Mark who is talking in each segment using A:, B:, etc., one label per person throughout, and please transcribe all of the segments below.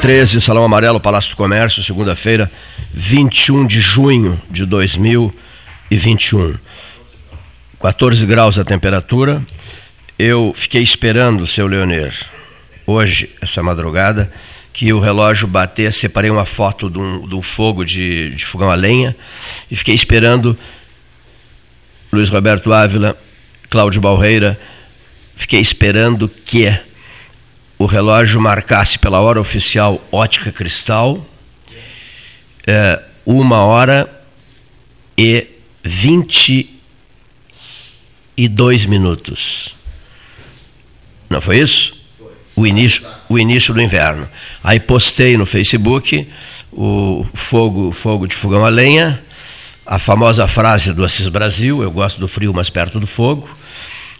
A: Mesa 13, Salão Amarelo, Palácio do Comércio, segunda-feira, 21 de junho de 2021. 14 graus a temperatura. Eu fiquei esperando, seu Leonir, hoje, essa madrugada, que o relógio batesse. Separei uma foto de um, de um fogo de, de fogão a lenha e fiquei esperando Luiz Roberto Ávila, Cláudio Balreira. Fiquei esperando que o relógio marcasse pela hora oficial ótica cristal, é, uma hora e vinte e dois minutos. Não foi isso? O início, o início do inverno. Aí postei no Facebook o fogo, fogo de fogão a lenha, a famosa frase do Assis Brasil, eu gosto do frio, mas perto do fogo,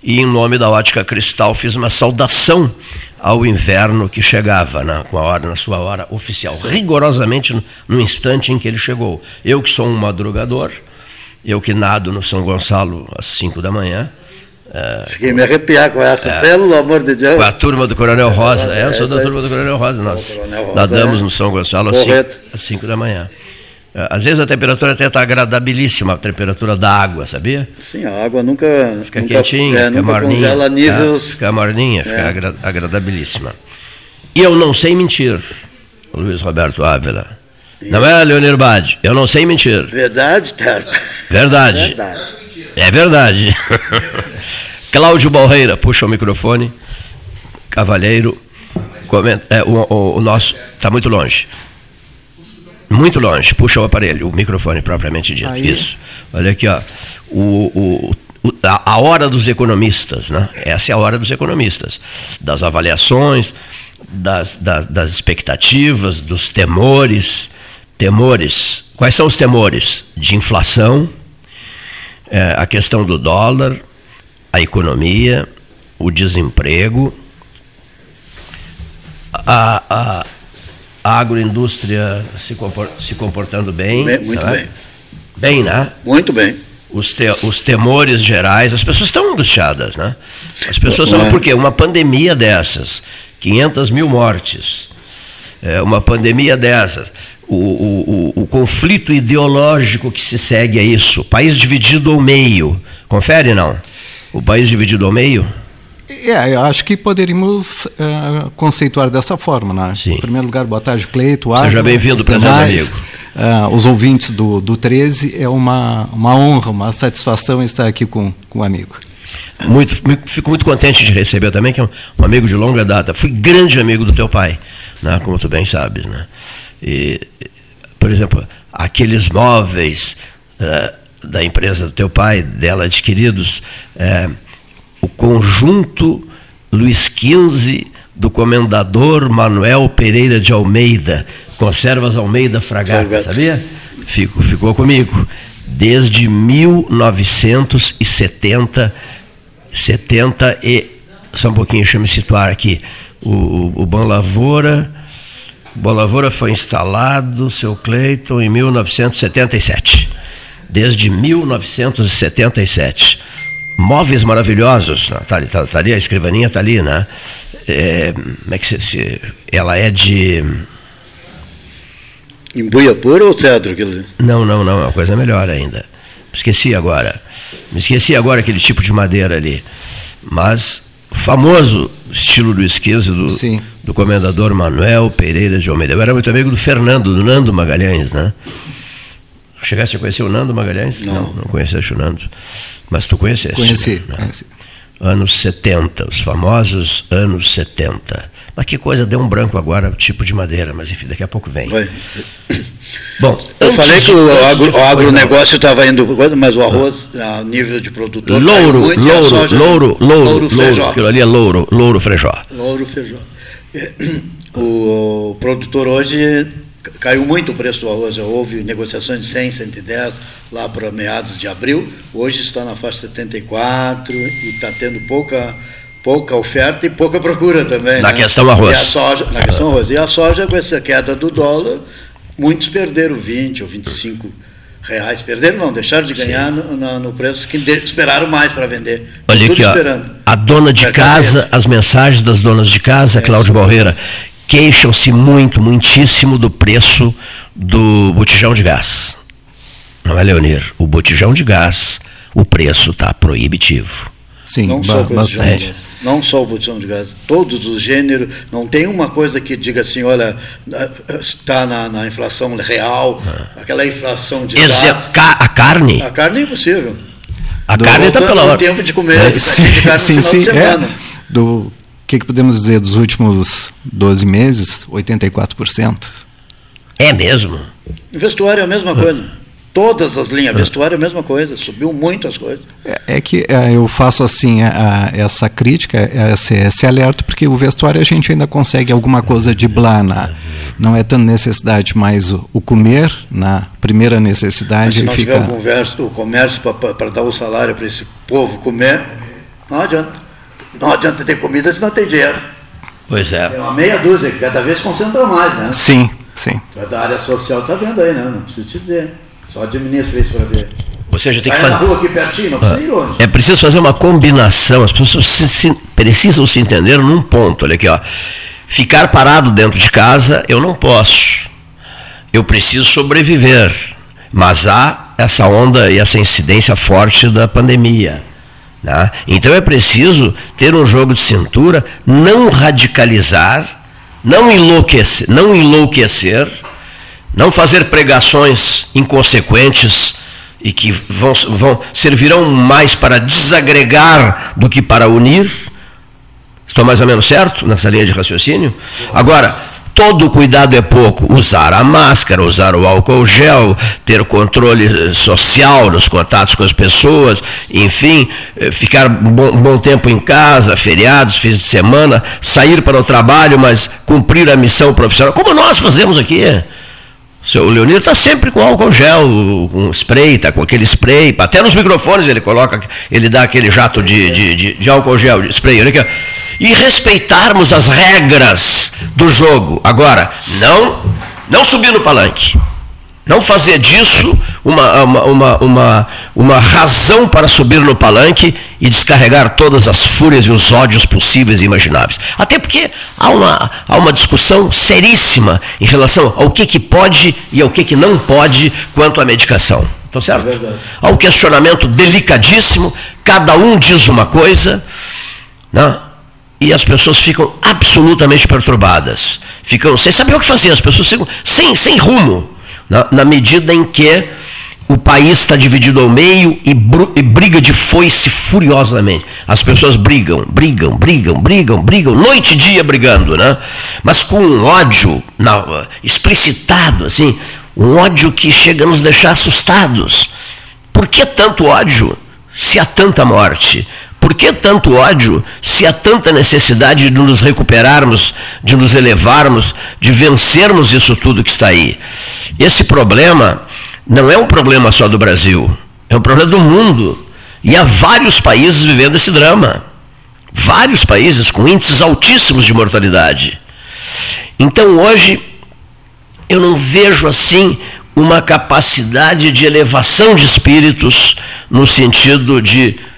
A: e em nome da ótica cristal fiz uma saudação ao inverno que chegava na, a hora, na sua hora oficial, rigorosamente no, no instante em que ele chegou. Eu que sou um madrugador, eu que nado no São Gonçalo às 5 da manhã.
B: É, Fiquei me arrepiar com essa, é, pelo amor de Deus.
A: Com a turma do Coronel Rosa. É, eu sou da turma do Coronel Rosa. Nós Rosa, nadamos é. no São Gonçalo às 5 da manhã. É, às vezes a temperatura até está agradabilíssima, a temperatura da água, sabia?
B: Sim, a água nunca.
A: Fica nunca, quentinha, é, fica morninha. Tá? Níveis... Fica morninha, fica é. agradabilíssima. E eu não sei mentir, Luiz Roberto Ávila. Não é, Leonir Bade? Eu não sei mentir.
B: Verdade, Tarta.
A: Verdade. verdade. É verdade. Cláudio Balreira, puxa o microfone. Cavalheiro, comenta, é, o, o, o nosso está muito longe. Muito longe, puxa o aparelho, o microfone propriamente dito. Aí. Isso. Olha aqui, ó. O, o, a, a hora dos economistas, né? Essa é a hora dos economistas. Das avaliações, das, das, das expectativas, dos temores temores. Quais são os temores? De inflação, é, a questão do dólar, a economia, o desemprego, a, a agroindústria se, se comportando bem.
B: bem muito
A: né?
B: bem.
A: Bem, né?
B: Muito bem.
A: Os, te, os temores gerais, as pessoas estão angustiadas, né? As pessoas estão, por quê? Uma pandemia dessas, 500 mil mortes, é, uma pandemia dessas, o, o, o, conflito ideológico que se segue a isso. País dividido ao meio. Confere, não? O país dividido ao meio?
C: É, eu acho que poderíamos uh, conceituar dessa forma, né?
A: Sim.
C: Em primeiro lugar, boa tarde, Cleito.
A: Seja bem-vindo, presente amigo.
C: Uh, os ouvintes do, do 13, é uma, uma honra, uma satisfação estar aqui com, com o amigo.
A: Muito, fico muito contente de receber também, que é um, um amigo de longa data. Fui grande amigo do teu pai, né? como tu bem sabes. Né? E, por exemplo, aqueles móveis uh, da empresa do teu pai, dela adquiridos, uh, o conjunto Luiz XV do comendador Manuel Pereira de Almeida, Conservas Almeida Fragata, sabia? Fico, ficou comigo. Desde 1970, 70 e. Só um pouquinho, deixa eu me situar aqui. O, o, o Bom Lavoura Boa Lavoura foi instalado, seu Cleiton, em 1977. Desde 1977. Móveis maravilhosos. Está ali, tá, tá ali, a escrivaninha está ali, né? É, como é que se, se, ela é de.
B: Embuia pura ou cedro?
A: Não, não, não, é uma coisa melhor ainda. Esqueci agora. Me esqueci agora aquele tipo de madeira ali. Mas famoso estilo do esquisa do, do comendador Manuel Pereira de Almeida. Eu era muito amigo do Fernando, do Nando Magalhães, né? Chegaste a conhecer o Nando Magalhães?
B: Não, não,
A: não conheceste o Nando. Mas tu conheceste?
C: Conheci, né? conheci.
A: Anos 70, os famosos anos 70. Mas que coisa, deu um branco agora, tipo de madeira, mas enfim, daqui a pouco vem.
B: Vai.
A: Bom,
B: eu falei que o, agro, o agronegócio estava indo, mas o arroz, a nível de produtor.
A: Louro, muito, louro, soja, louro, louro, louro, louro, aquilo ali é louro, louro feijó.
B: Louro feijó. O, o produtor hoje caiu muito o preço do arroz. Houve negociações de 100, 110 lá para meados de abril. Hoje está na faixa 74 e está tendo pouca pouca oferta e pouca procura também.
A: Na
B: né?
A: questão arroz.
B: E a soja, na questão arroz. E a soja, com essa queda do dólar, muitos perderam 20 ou 25 reais. Perderam não, deixaram de ganhar no, no, no, preço que de, esperaram mais para vender.
A: Olha aqui, ó, a dona de casa, as mensagens das donas de casa, é, Cláudio Barreira, queixam-se muito, muitíssimo do preço do botijão de gás. Não é, Leonir? O botijão de gás, o preço está proibitivo.
B: Sim, não só, bastante. não só o botijão de gás, todos os gêneros, não tem uma coisa que diga assim, olha, está na, na inflação real, ah. aquela inflação de
A: Exe A carne?
B: A carne é impossível.
A: A do, carne está pela hora.
B: tempo de comer é, sim, de carne sim, sim, é.
C: Do que, que podemos dizer dos últimos 12 meses? 84%.
A: É mesmo?
B: O vestuário é a mesma coisa. Todas as linhas, vestuário é a mesma coisa, subiu muito as coisas.
C: É, é que é, eu faço assim a, a, essa crítica, esse, esse alerta, porque o vestuário a gente ainda consegue alguma coisa de blana. Não é tanta necessidade mais o, o comer, na primeira necessidade. Mas
B: se não
C: fica...
B: tiver o comércio, o comércio para dar o salário para esse povo comer, não adianta. Não adianta ter comida se não tem dinheiro.
A: Pois é.
B: É uma meia dúzia, que cada vez concentra mais, né?
C: Sim, sim.
B: Da área social está vendo aí, né? Não preciso te dizer. Só administra isso para ver.
A: Ou seja, tem que
B: fazer. na rua aqui pertinho, não precisa ir longe.
A: É preciso fazer uma combinação. As pessoas se, se, precisam se entender num ponto. Olha aqui, ó. Ficar parado dentro de casa, eu não posso. Eu preciso sobreviver. Mas há essa onda e essa incidência forte da pandemia. Né? Então é preciso ter um jogo de cintura, não radicalizar, não enlouquecer, não enlouquecer não fazer pregações inconsequentes e que vão, vão servirão mais para desagregar do que para unir. Estou mais ou menos certo nessa linha de raciocínio? Agora, todo cuidado é pouco. Usar a máscara, usar o álcool gel, ter controle social nos contatos com as pessoas, enfim, eh, ficar bom, bom tempo em casa, feriados, fins de semana, sair para o trabalho, mas cumprir a missão profissional, como nós fazemos aqui. Seu Leonir está sempre com álcool gel, com spray, está com aquele spray, até nos microfones ele coloca, ele dá aquele jato de, de, de, de álcool gel, de spray. Olha aqui. E respeitarmos as regras do jogo. Agora, não, não subir no palanque. Não fazer disso uma, uma, uma, uma, uma razão para subir no palanque e descarregar todas as fúrias e os ódios possíveis e imagináveis. Até porque há uma, há uma discussão seríssima em relação ao que, que pode e ao que, que não pode quanto à medicação. Estão certo? É há um questionamento delicadíssimo, cada um diz uma coisa, né? e as pessoas ficam absolutamente perturbadas. Ficam sem saber o que fazer, as pessoas ficam sem, sem rumo na, na medida em que o país está dividido ao meio e, e, briga de foice furiosamente. As pessoas brigam, brigam, brigam, brigam, brigam, noite e dia brigando, né? Mas com um ódio explicitado, assim, um ódio que chega a nos deixar assustados. Por que tanto ódio se há tanta morte? Por que tanto ódio se há tanta necessidade de nos recuperarmos, de nos elevarmos, de vencermos isso tudo que está aí? Esse problema não é um problema só do Brasil, é um problema do mundo. E há vários países vivendo esse drama. Vários países com índices altíssimos de mortalidade. Então hoje eu não vejo assim uma capacidade de elevação de espíritos no sentido de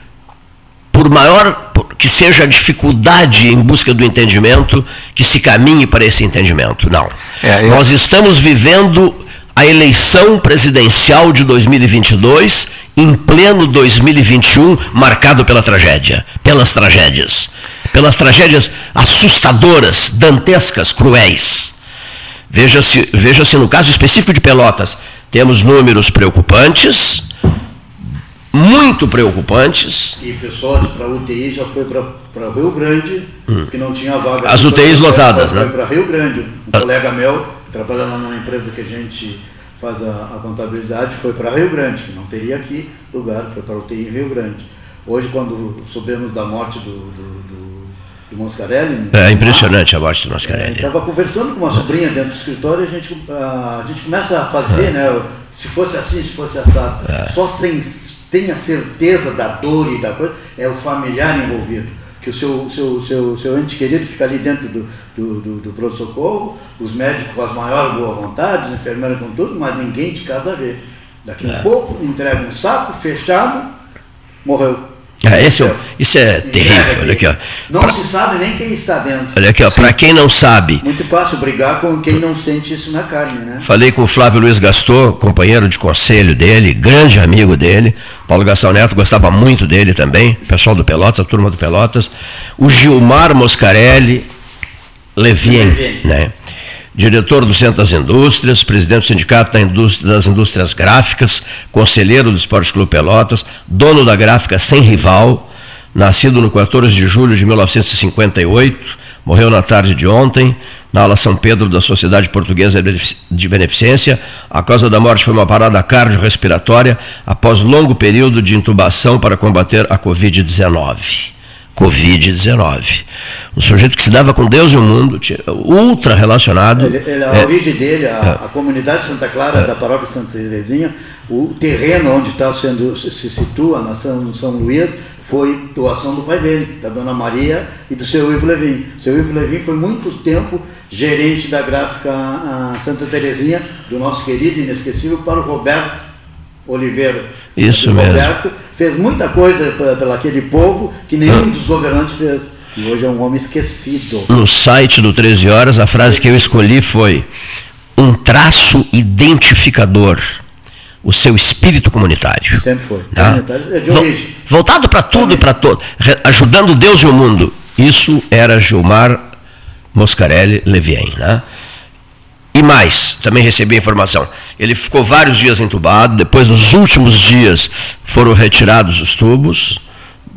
A: por maior que seja a dificuldade em busca do entendimento, que se caminhe para esse entendimento. Não. É, eu... Nós estamos vivendo a eleição presidencial de 2022 em pleno 2021, marcado pela tragédia, pelas tragédias, pelas tragédias assustadoras, dantescas, cruéis. Veja-se veja no caso específico de Pelotas, temos números preocupantes, muito preocupantes.
B: E o pessoal para UTI já foi para Rio Grande, hum. que não tinha vaga.
A: As UTIs lotadas, né?
B: Foi para Rio Grande. Um ah. colega meu, trabalhando numa empresa que a gente faz a, a contabilidade, foi para Rio Grande, que não teria aqui lugar, foi para UTI em Rio Grande. Hoje, quando soubemos da morte do, do, do, do Moscarelli.
A: É impressionante a morte do Moscarelli.
B: Estava é, conversando com uma sobrinha dentro do escritório e a gente, a, a gente começa a fazer, é. né? Se fosse assim, se fosse assado. É. Só sem tenha certeza da dor e da coisa, é o familiar envolvido. Que o seu, seu, seu, seu ente querido fica ali dentro do, do, do, do pronto-socorro, os médicos com as maiores boas vontades, os enfermeiros com tudo, mas ninguém de casa vê. Daqui a é. um pouco, entrega um saco fechado, morreu.
A: É, esse é, isso é terrível. Olha aqui, ó.
B: Não pra, se sabe nem quem está dentro.
A: Olha aqui, para quem não sabe.
B: Muito fácil brigar com quem não sente isso na carne, né?
A: Falei com o Flávio Luiz Gastor, companheiro de conselho dele, grande amigo dele. Paulo Gastão Neto gostava muito dele também, pessoal do Pelotas, a turma do Pelotas. O Gilmar Moscarelli Levien, né? Diretor do Centro das Indústrias, presidente do Sindicato das Indústrias Gráficas, conselheiro do Esporte Clube Pelotas, dono da gráfica Sem Rival, nascido no 14 de julho de 1958, morreu na tarde de ontem, na ala São Pedro da Sociedade Portuguesa de Beneficência. A causa da morte foi uma parada cardiorrespiratória após longo período de intubação para combater a Covid-19. Covid-19. Um sujeito que se dava com Deus e o mundo, ultra relacionado.
B: Ele, ele, a é, origem dele, a, é, a, comunidade Santa Clara é, da paróquia Santa Terezinha, o terreno onde está sendo se situa na São, São Luís foi doação do pai dele, da dona Maria e do seu Ivo Levin. O seu Ivo Levin foi muito tempo gerente da gráfica Santa Terezinha, do nosso querido e inesquecível para o Roberto Oliveira.
A: Isso mesmo.
B: Roberto fez muita coisa pelo aquele povo que nenhum dos governantes fez. E hoje é um homem esquecido.
A: No site do 13 Horas, a frase que eu escolhi foi: um traço identificador. O seu espírito comunitário.
B: Sempre foi. Né?
A: É de origem. Voltado para tudo e para todo. Ajudando Deus e o mundo. Isso era Gilmar Moscarelli Levien. Né? E mais, também recebi a informação. Ele ficou vários dias entubado, depois, nos últimos dias, foram retirados os tubos,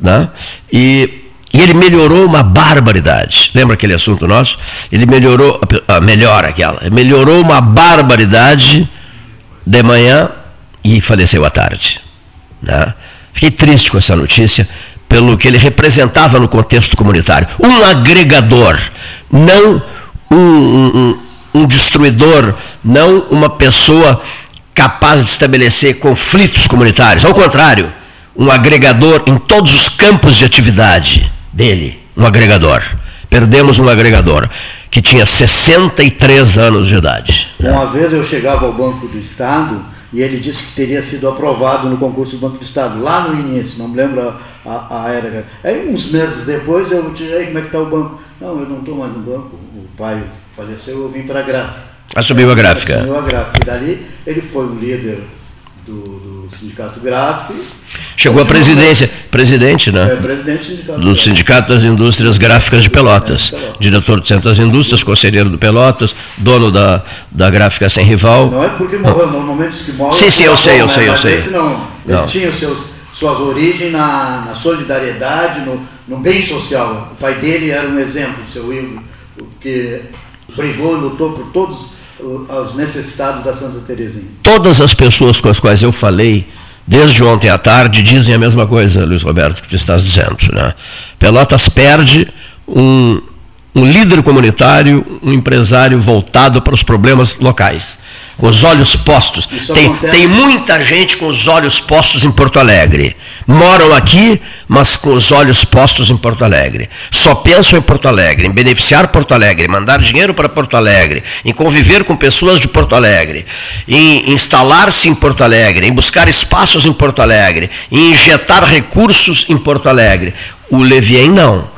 A: né? e, e ele melhorou uma barbaridade. Lembra aquele assunto nosso? Ele melhorou, ah, melhora aquela, melhorou uma barbaridade de manhã e faleceu à tarde. Né? Fiquei triste com essa notícia, pelo que ele representava no contexto comunitário. Um agregador, não um, um, um destruidor, não uma pessoa capaz de estabelecer conflitos comunitários. Ao contrário, um agregador em todos os campos de atividade dele, um agregador. Perdemos um agregador que tinha 63 anos de idade.
B: Uma vez eu chegava ao Banco do Estado e ele disse que teria sido aprovado no concurso do Banco do Estado, lá no início, não me lembro a, a, era. Aí uns meses depois eu disse, como é que está o banco? Não, eu não estou mais no banco, o pai faleceu, eu vim para a gráfica.
A: Assumiu a gráfica.
B: Assumiu a gráfica. E dali ele foi o líder do, do sindicato gráfico.
A: Chegou à presidência, presidente, né?
B: É, presidente do sindicato.
A: Do Sindicato das Indústrias Gráficas de Pelotas. É, Diretor do Centro das Indústrias, conselheiro do Pelotas, dono da, da gráfica sem rival.
B: Não é porque morreu, normalmente os que morrem.
A: Sim, sim, eu sei, eu sei, eu sei.
B: Esse não, não. Ele tinha seus, suas origens na, na solidariedade, no, no bem social. O pai dele era um exemplo, o seu Ivo, que brigou lutou por todos os necessitados da Santa Terezinha.
A: Todas as pessoas com as quais eu falei, desde ontem à tarde, dizem a mesma coisa, Luiz Roberto, que tu estás dizendo. Né? Pelotas perde um, um líder comunitário, um empresário voltado para os problemas locais com os olhos postos. Tem, tem muita gente com os olhos postos em Porto Alegre. Moram aqui, mas com os olhos postos em Porto Alegre. Só pensam em Porto Alegre, em beneficiar Porto Alegre, mandar dinheiro para Porto Alegre, em conviver com pessoas de Porto Alegre, em instalar-se em Porto Alegre, em buscar espaços em Porto Alegre, em injetar recursos em Porto Alegre. O Levien não.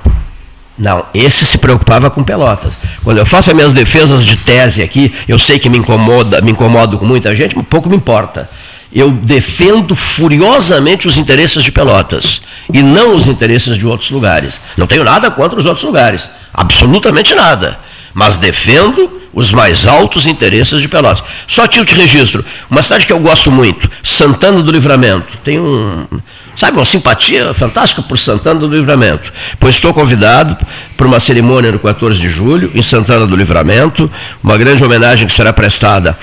A: Não, esse se preocupava com Pelotas. Quando eu faço as minhas defesas de tese aqui, eu sei que me incomoda, me incomodo com muita gente, mas pouco me importa. Eu defendo furiosamente os interesses de Pelotas e não os interesses de outros lugares. Não tenho nada contra os outros lugares, absolutamente nada. Mas defendo os mais altos interesses de Pelotas. Só tiro de registro, uma cidade que eu gosto muito, Santana do Livramento. Tem um Sabe, uma simpatia fantástica por Santana do Livramento. Pois estou convidado para uma cerimônia no 14 de julho, em Santana do Livramento, uma grande homenagem que será prestada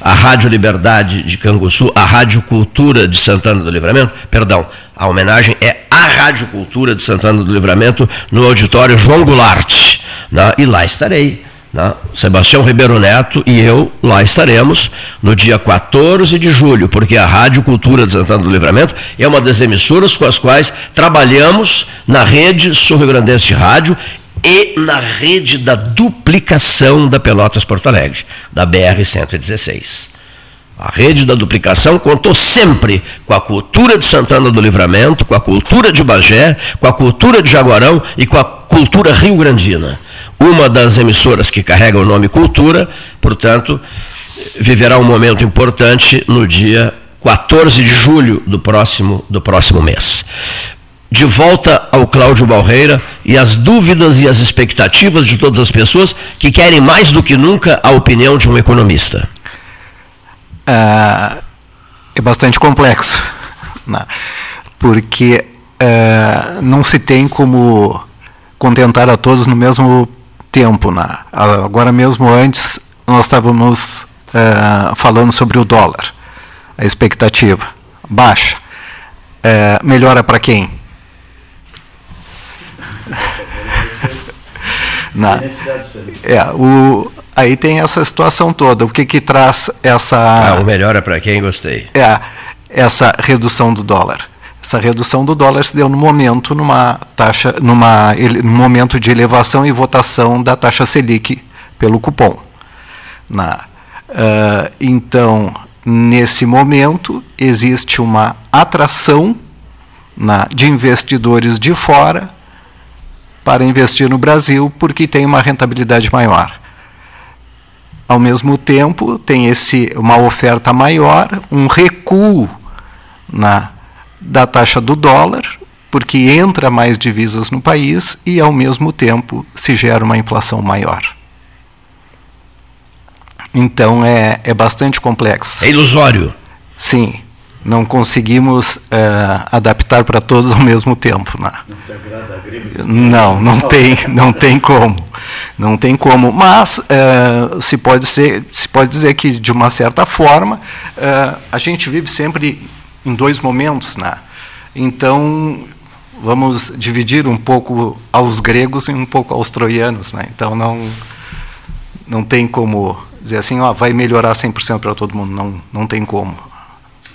A: à Rádio Liberdade de Canguçu, à Rádio Cultura de Santana do Livramento, perdão, a homenagem é à Rádio Cultura de Santana do Livramento, no auditório João Goulart. Né? E lá estarei né? Sebastião Ribeiro Neto e eu lá estaremos no dia 14 de julho, porque a Rádio Cultura de Santana do Livramento é uma das emissoras com as quais trabalhamos na rede sul-rio-grandense de rádio e na rede da duplicação da Pelotas Porto Alegre, da BR-116. A rede da duplicação contou sempre com a cultura de Santana do Livramento, com a cultura de Bagé, com a cultura de Jaguarão e com a cultura rio-grandina. Uma das emissoras que carrega o nome Cultura, portanto, viverá um momento importante no dia 14 de julho do próximo, do próximo mês. De volta ao Cláudio Balreira e as dúvidas e as expectativas de todas as pessoas que querem mais do que nunca a opinião de um economista.
C: É, é bastante complexo, né? porque é, não se tem como contentar a todos no mesmo tempo. Né? Agora mesmo antes nós estávamos é, falando sobre o dólar, a expectativa baixa. É, melhora para quem? Não. É, o, aí tem essa situação toda. O que, que traz essa.
A: Ah, o melhor é para quem gostei.
C: É, essa redução do dólar. Essa redução do dólar se deu no momento, numa taxa, numa no momento de elevação e votação da taxa Selic pelo cupom. Na, uh, então, nesse momento, existe uma atração na, de investidores de fora para investir no Brasil porque tem uma rentabilidade maior. Ao mesmo tempo, tem esse, uma oferta maior, um recuo na, da taxa do dólar, porque entra mais divisas no país e, ao mesmo tempo, se gera uma inflação maior. Então, é, é bastante complexo.
A: É ilusório.
C: Sim não conseguimos uh, adaptar para todos ao mesmo tempo. Né? Não, não tem, não tem como, não tem como. Mas uh, se pode ser, se pode dizer que de uma certa forma uh, a gente vive sempre em dois momentos, né? Então vamos dividir um pouco aos gregos e um pouco aos troianos, né? Então não não tem como dizer assim, ó, vai melhorar 100% para todo mundo, não não tem como.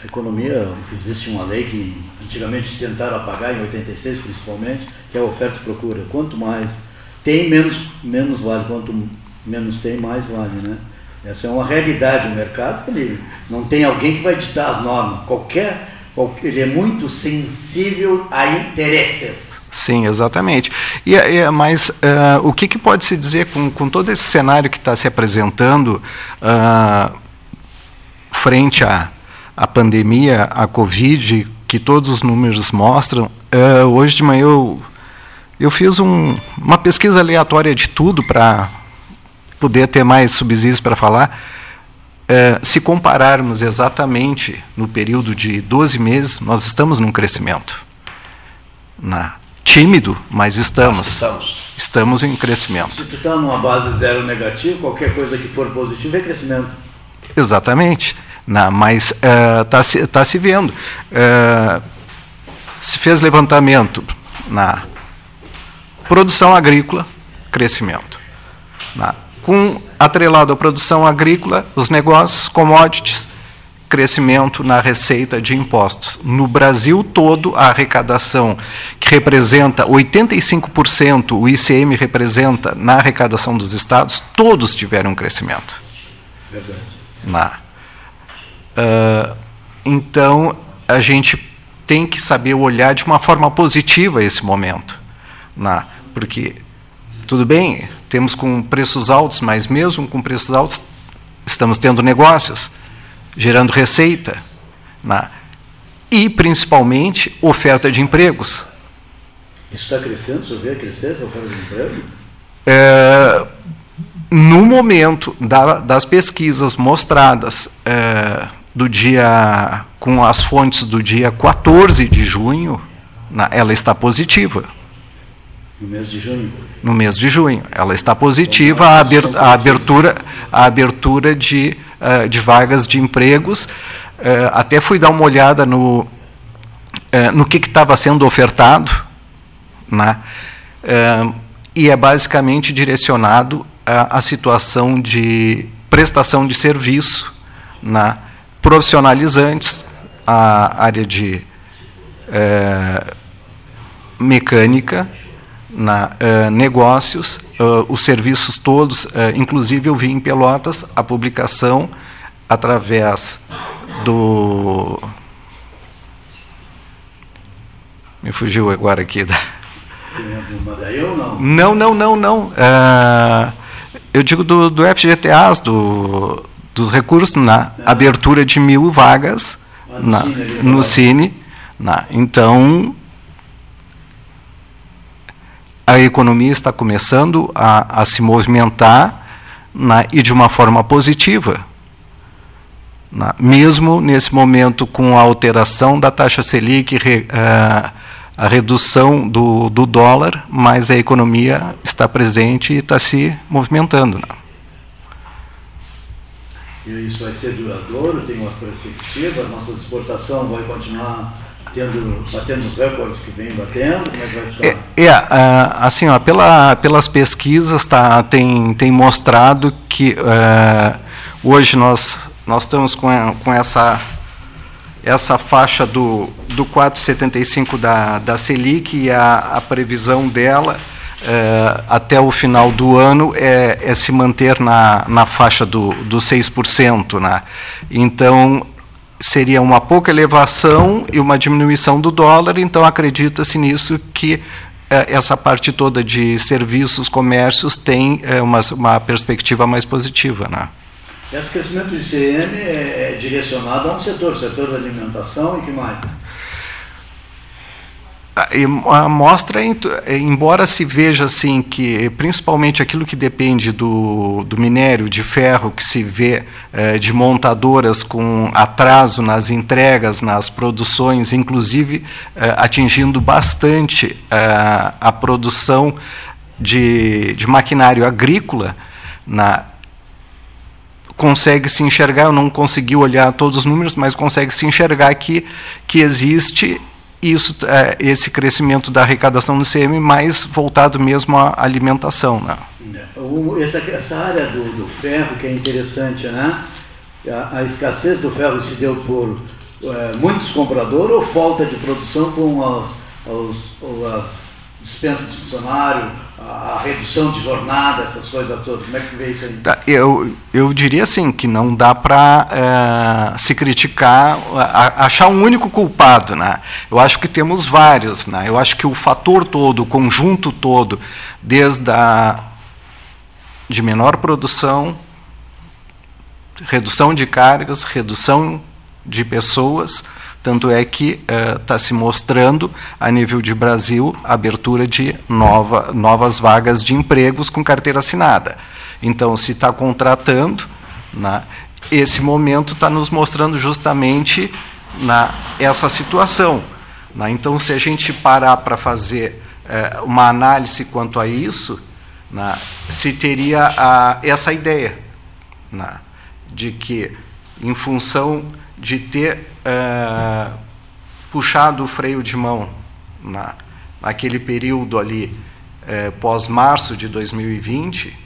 B: A economia, existe uma lei que antigamente tentaram apagar, em 86 principalmente, que é a oferta e procura. Quanto mais tem, menos, menos vale. Quanto menos tem, mais vale. Né? Essa é uma realidade. O mercado ele não tem alguém que vai ditar as normas. Qualquer, ele é muito sensível a interesses.
C: Sim, exatamente. E, e mas uh, o que, que, pode se dizer com, com todo esse cenário que está se apresentando uh, frente a a pandemia, a Covid, que todos os números mostram, uh, hoje de manhã eu, eu fiz um, uma pesquisa aleatória de tudo para poder ter mais subsídios para falar. Uh, se compararmos exatamente no período de 12 meses, nós estamos num crescimento. Na, tímido, mas estamos.
A: estamos.
C: Estamos em crescimento.
B: Se tu está numa base zero negativo, qualquer coisa que for positiva é crescimento.
C: Exatamente. Não, mas está uh, tá se vendo. Uh, se fez levantamento na produção agrícola, crescimento. Na, com atrelado à produção agrícola, os negócios, commodities, crescimento na receita de impostos. No Brasil todo, a arrecadação, que representa 85%, o ICM representa na arrecadação dos estados, todos tiveram um crescimento.
B: Verdade.
C: Na, Uh, então, a gente tem que saber olhar de uma forma positiva esse momento. Na, porque, tudo bem, temos com preços altos, mas mesmo com preços altos, estamos tendo negócios, gerando receita. Na, e, principalmente, oferta de empregos.
B: Isso está crescendo? Você vê crescer essa oferta de emprego?
C: É, no momento da, das pesquisas mostradas é, do dia, com as fontes do dia 14 de junho, na, ela está positiva.
B: No mês de junho?
C: No mês de junho. Ela está positiva a, a abertura, a abertura de, uh, de vagas de empregos. Uh, até fui dar uma olhada no, uh, no que estava sendo ofertado, né? e é basicamente direcionado à, à situação de prestação de serviço, né? profissionalizantes, a área de é, mecânica, na, é, negócios, é, os serviços todos, é, inclusive eu vi em Pelotas a publicação através do. Me fugiu agora aqui da. Não, não, não, não. Uh, eu digo do, do FGTAs, do, dos recursos na abertura de mil vagas na, no Cine. Na, então, a economia está começando a, a se movimentar na, e de uma forma positiva. Na, mesmo nesse momento, com a alteração da taxa Selic, re, uh, a redução do, do dólar, mas a economia está presente e está se movimentando. Né?
B: E isso vai ser duradouro? Tem uma perspectiva? A nossa exportação vai continuar tendo, batendo os recordes que vem batendo? É? É,
C: assim, ó, pela, pelas pesquisas tá, tem, tem mostrado que uh, hoje nós, nós estamos com, com essa essa faixa do, do 4,75 da, da Selic e a, a previsão dela é, até o final do ano é, é, se manter na, na faixa do, do 6%. Né? Então, seria uma pouca elevação e uma diminuição do dólar, então acredita-se nisso que é, essa parte toda de serviços, comércios tem é, uma, uma perspectiva mais positiva. Né?
B: Esse crescimento do ICM é, é direcionado a um setor, setor da alimentação e que mais?
C: Mostra, embora se veja assim que principalmente aquilo que depende do, do minério de ferro, que se vê é, de montadoras com atraso nas entregas, nas produções, inclusive é, atingindo bastante é, a produção de, de maquinário agrícola, na, consegue se enxergar, eu não consegui olhar todos os números, mas consegue se enxergar que, que existe isso, é, esse crescimento da arrecadação no CM mais voltado mesmo à alimentação. Né?
B: Essa, essa área do, do ferro que é interessante, né? A, a escassez do ferro se deu por é, muitos compradores ou falta de produção com as, as, as dispensa de funcionário, a, redução de jornada, essas coisas todas. Como é que vê isso aí? Tá,
C: eu, eu diria assim, que não dá para é, se criticar, achar um único culpado. Né? Eu acho que temos vários. Né? Eu acho que o fator todo, o conjunto todo, desde a de menor produção, redução de cargas, redução de pessoas, tanto é que está eh, se mostrando, a nível de Brasil, abertura de nova, novas vagas de empregos com carteira assinada. Então, se está contratando, né, esse momento está nos mostrando justamente na, essa situação. Né? Então, se a gente parar para fazer eh, uma análise quanto a isso, né, se teria essa ideia né, de que, em função de ter é, puxado o freio de mão na, naquele período ali é, pós-março de 2020,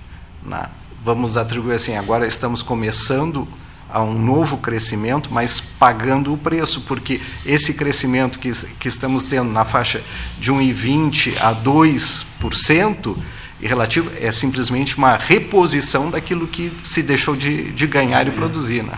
C: na, vamos atribuir assim, agora estamos começando a um novo crescimento, mas pagando o preço, porque esse crescimento que, que estamos tendo na faixa de 1,20% a 2%, e relativo é simplesmente uma reposição daquilo que se deixou de, de ganhar e produzir. Né?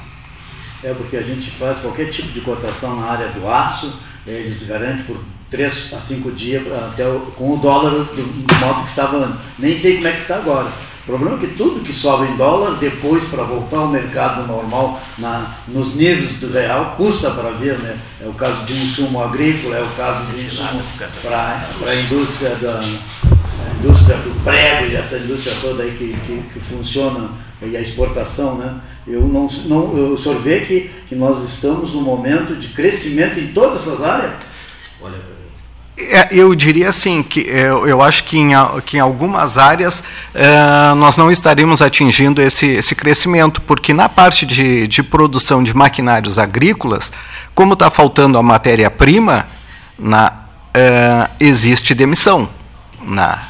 B: É porque a gente faz qualquer tipo de cotação na área do aço, eles garantem por 3 a 5 dias até o, com o dólar do, do modo que estava antes. Nem sei como é que está agora. O problema é que tudo que sobe em dólar, depois para voltar ao mercado normal, na, nos níveis do real, custa para ver. Né? É o caso de insumo agrícola, é o caso de insumo para a indústria, da, a indústria do prego e essa indústria toda aí que, que, que funciona, e a exportação, né? Eu não, não eu só vê que, que nós estamos num momento de crescimento em todas essas áreas. Olha,
C: é, eu diria assim que eu, eu acho que em, que em algumas áreas é, nós não estaríamos atingindo esse, esse crescimento, porque na parte de, de produção de maquinários agrícolas, como está faltando a matéria-prima, na, é, existe demissão na,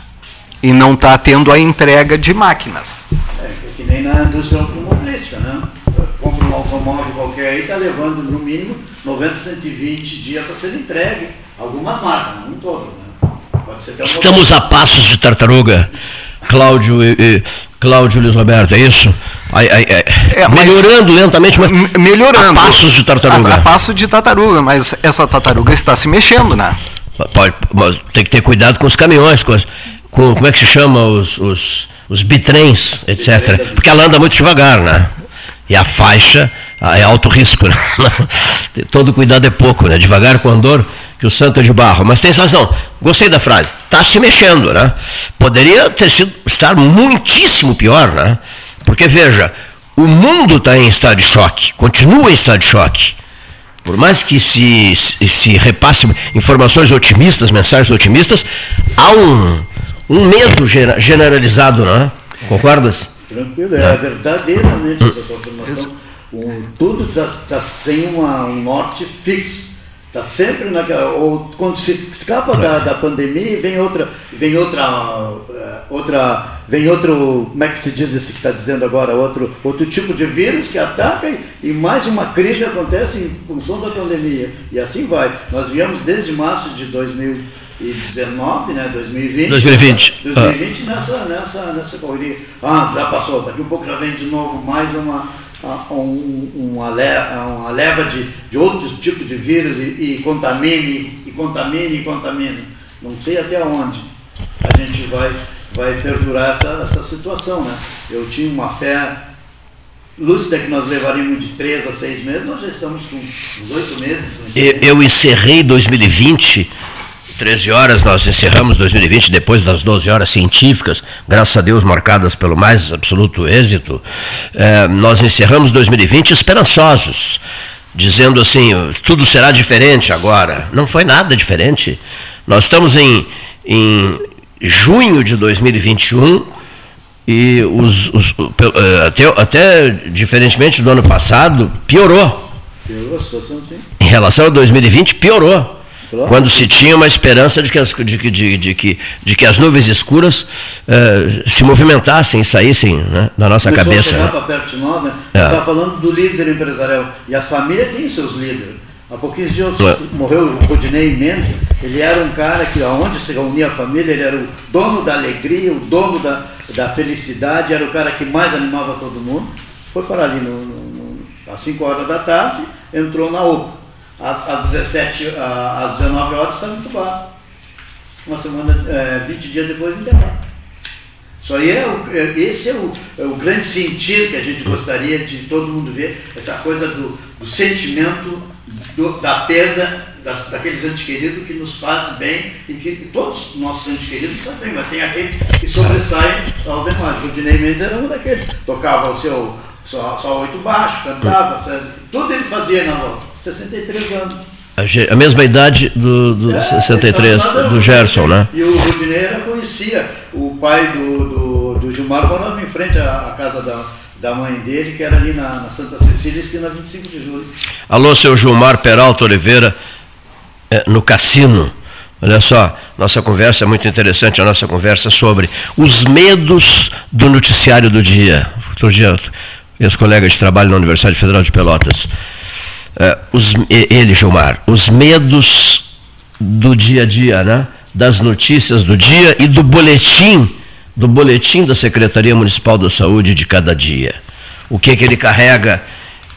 C: e não está tendo a entrega de máquinas.
B: É, é que nem na indústria automobilística, né? Compra um automóvel qualquer aí, está levando no mínimo 90, 120 dias para ser entregue. Algumas marcas, não todas, né?
A: Estamos a passos de tartaruga, Cláudio e, e Cláudio Luiz Roberto, é isso? Ai, ai, ai. é, melhorando lentamente, mas
C: melhorando.
A: A passos de tartaruga. A,
C: a passo de tartaruga, mas essa tartaruga está se mexendo, né?
A: Pode, tem que ter cuidado com os caminhões, com, as, com como é que se chama os, os, os bitrens, etc. Porque ela anda muito devagar, né? E a faixa é alto risco, né? Todo cuidado é pouco, né? Devagar com andor, que o santo é de barro. Mas tem razão, gostei da frase. Está se mexendo, né? Poderia ter sido, estar muitíssimo pior, né? Porque veja, o mundo está em estado de choque, continua em estado de choque. Por mais que se, se repasse informações otimistas, mensagens otimistas, há um, um medo generalizado, não é? Concordas?
B: Tranquilo, é, é. verdadeiramente essa confirmação. Um, tudo está tá sem uma, um norte fixo. Está sempre naquela. Ou quando se escapa da, da pandemia, vem outra, vem outra, eh, outra, vem outro, como é que se diz esse que está dizendo agora, outro, outro tipo de vírus que ataca e, e, mais uma crise acontece em função da pandemia. E assim vai. Nós viemos desde março de 2019, né, 2020.
A: 2020.
B: 2020 ah. nessa, nessa, nessa correria. Ah, já passou, daqui a pouco já vem de novo mais uma um, uma, leva, uma leva de, de outros tipos de vírus e, e contamine, e contamine, e contamine. Não sei até onde a gente vai, vai perdurar essa, essa situação. Né? Eu tinha uma fé lúcida que nós levaríamos de três a seis meses, nós já estamos com 18 meses.
A: Eu, eu encerrei 2020 13 horas nós encerramos 2020, depois das 12 horas científicas, graças a Deus marcadas pelo mais absoluto êxito. É, nós encerramos 2020 esperançosos, dizendo assim: tudo será diferente agora. Não foi nada diferente. Nós estamos em, em junho de 2021 e os, os, é, até, até diferentemente do ano passado, piorou. Piorou a situação, sim. Em relação a 2020, piorou. Quando se tinha uma esperança de que as, de, de, de, que, de que as nuvens escuras eh, se movimentassem e saíssem né, da nossa Começou cabeça.
B: Né? perto de nós, né? É. Você está falando do líder empresarial. E as famílias têm seus líderes. Há pouquinhos dias é. morreu o Rodinei Mendes. Ele era um cara que, aonde se reunia a família, ele era o dono da alegria, o dono da, da felicidade, era o cara que mais animava todo mundo. Foi para ali no, no, no, às 5 horas da tarde, entrou na UPA às, às 17, às 19 horas muito baixo. Uma semana, é, 20 dias depois enterrado. Isso aí é, o, é, esse é o, é o, grande sentido que a gente gostaria de todo mundo ver, essa coisa do, do sentimento do, da perda das, daqueles entes queridos que nos fazem bem e que todos os nossos entes queridos sabem, mas tem aqueles que sobressaem ao demais. O Dinei Mendes era um daqueles. Tocava o seu só, só oito baixo, cantava, tudo ele fazia na volta. 63 anos. A,
A: a mesma idade do, do é, 63, do Gerson, né?
B: E o Rudineira conhecia o pai do, do, do Gilmar morava em frente à, à casa da, da mãe dele, que era ali na, na Santa Cecília, esquina 25 de julho.
A: Alô, seu Gilmar Peralta Oliveira, é, no Cassino. Olha só, nossa conversa é muito interessante, a nossa conversa sobre os medos do noticiário do dia. Outro dia, meus colegas de trabalho na Universidade Federal de Pelotas uh, os, ele, Gilmar, os medos do dia a dia, né? das notícias do dia e do boletim, do boletim da Secretaria Municipal da Saúde de cada dia. O que, é que ele carrega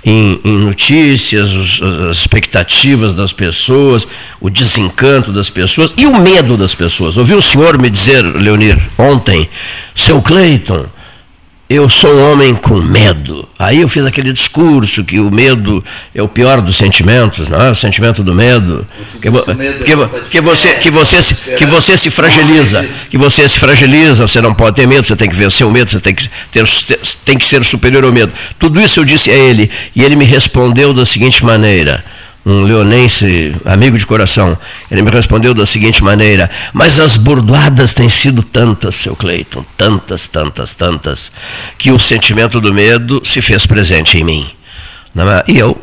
A: em, em notícias, os, as expectativas das pessoas, o desencanto das pessoas e o medo das pessoas. Ouviu o senhor me dizer, Leonir, ontem, seu Cleiton, eu sou um homem com medo. Aí eu fiz aquele discurso que o medo é o pior dos sentimentos, não é? O sentimento do medo. Que, que, que, você, que, você, se, que você se fragiliza, que você se fragiliza, você não pode ter medo, você tem que vencer o medo, você tem que, ter, tem que ser superior ao medo. Tudo isso eu disse a ele, e ele me respondeu da seguinte maneira um leonense, amigo de coração, ele me respondeu da seguinte maneira: Mas as bordoadas têm sido tantas, seu Cleiton, tantas, tantas, tantas, que o sentimento do medo se fez presente em mim. É? E eu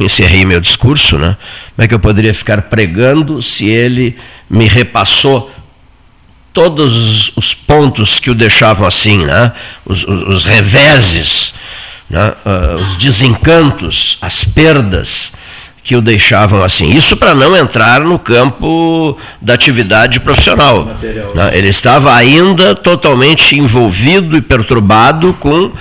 A: encerrei meu discurso, né? Como é que eu poderia ficar pregando se ele me repassou todos os pontos que o deixavam assim, né? os, os, os reveses, né? uh, os desencantos, as perdas que o deixavam assim. Isso para não entrar no campo da atividade profissional. Né? Ele estava ainda totalmente envolvido e perturbado com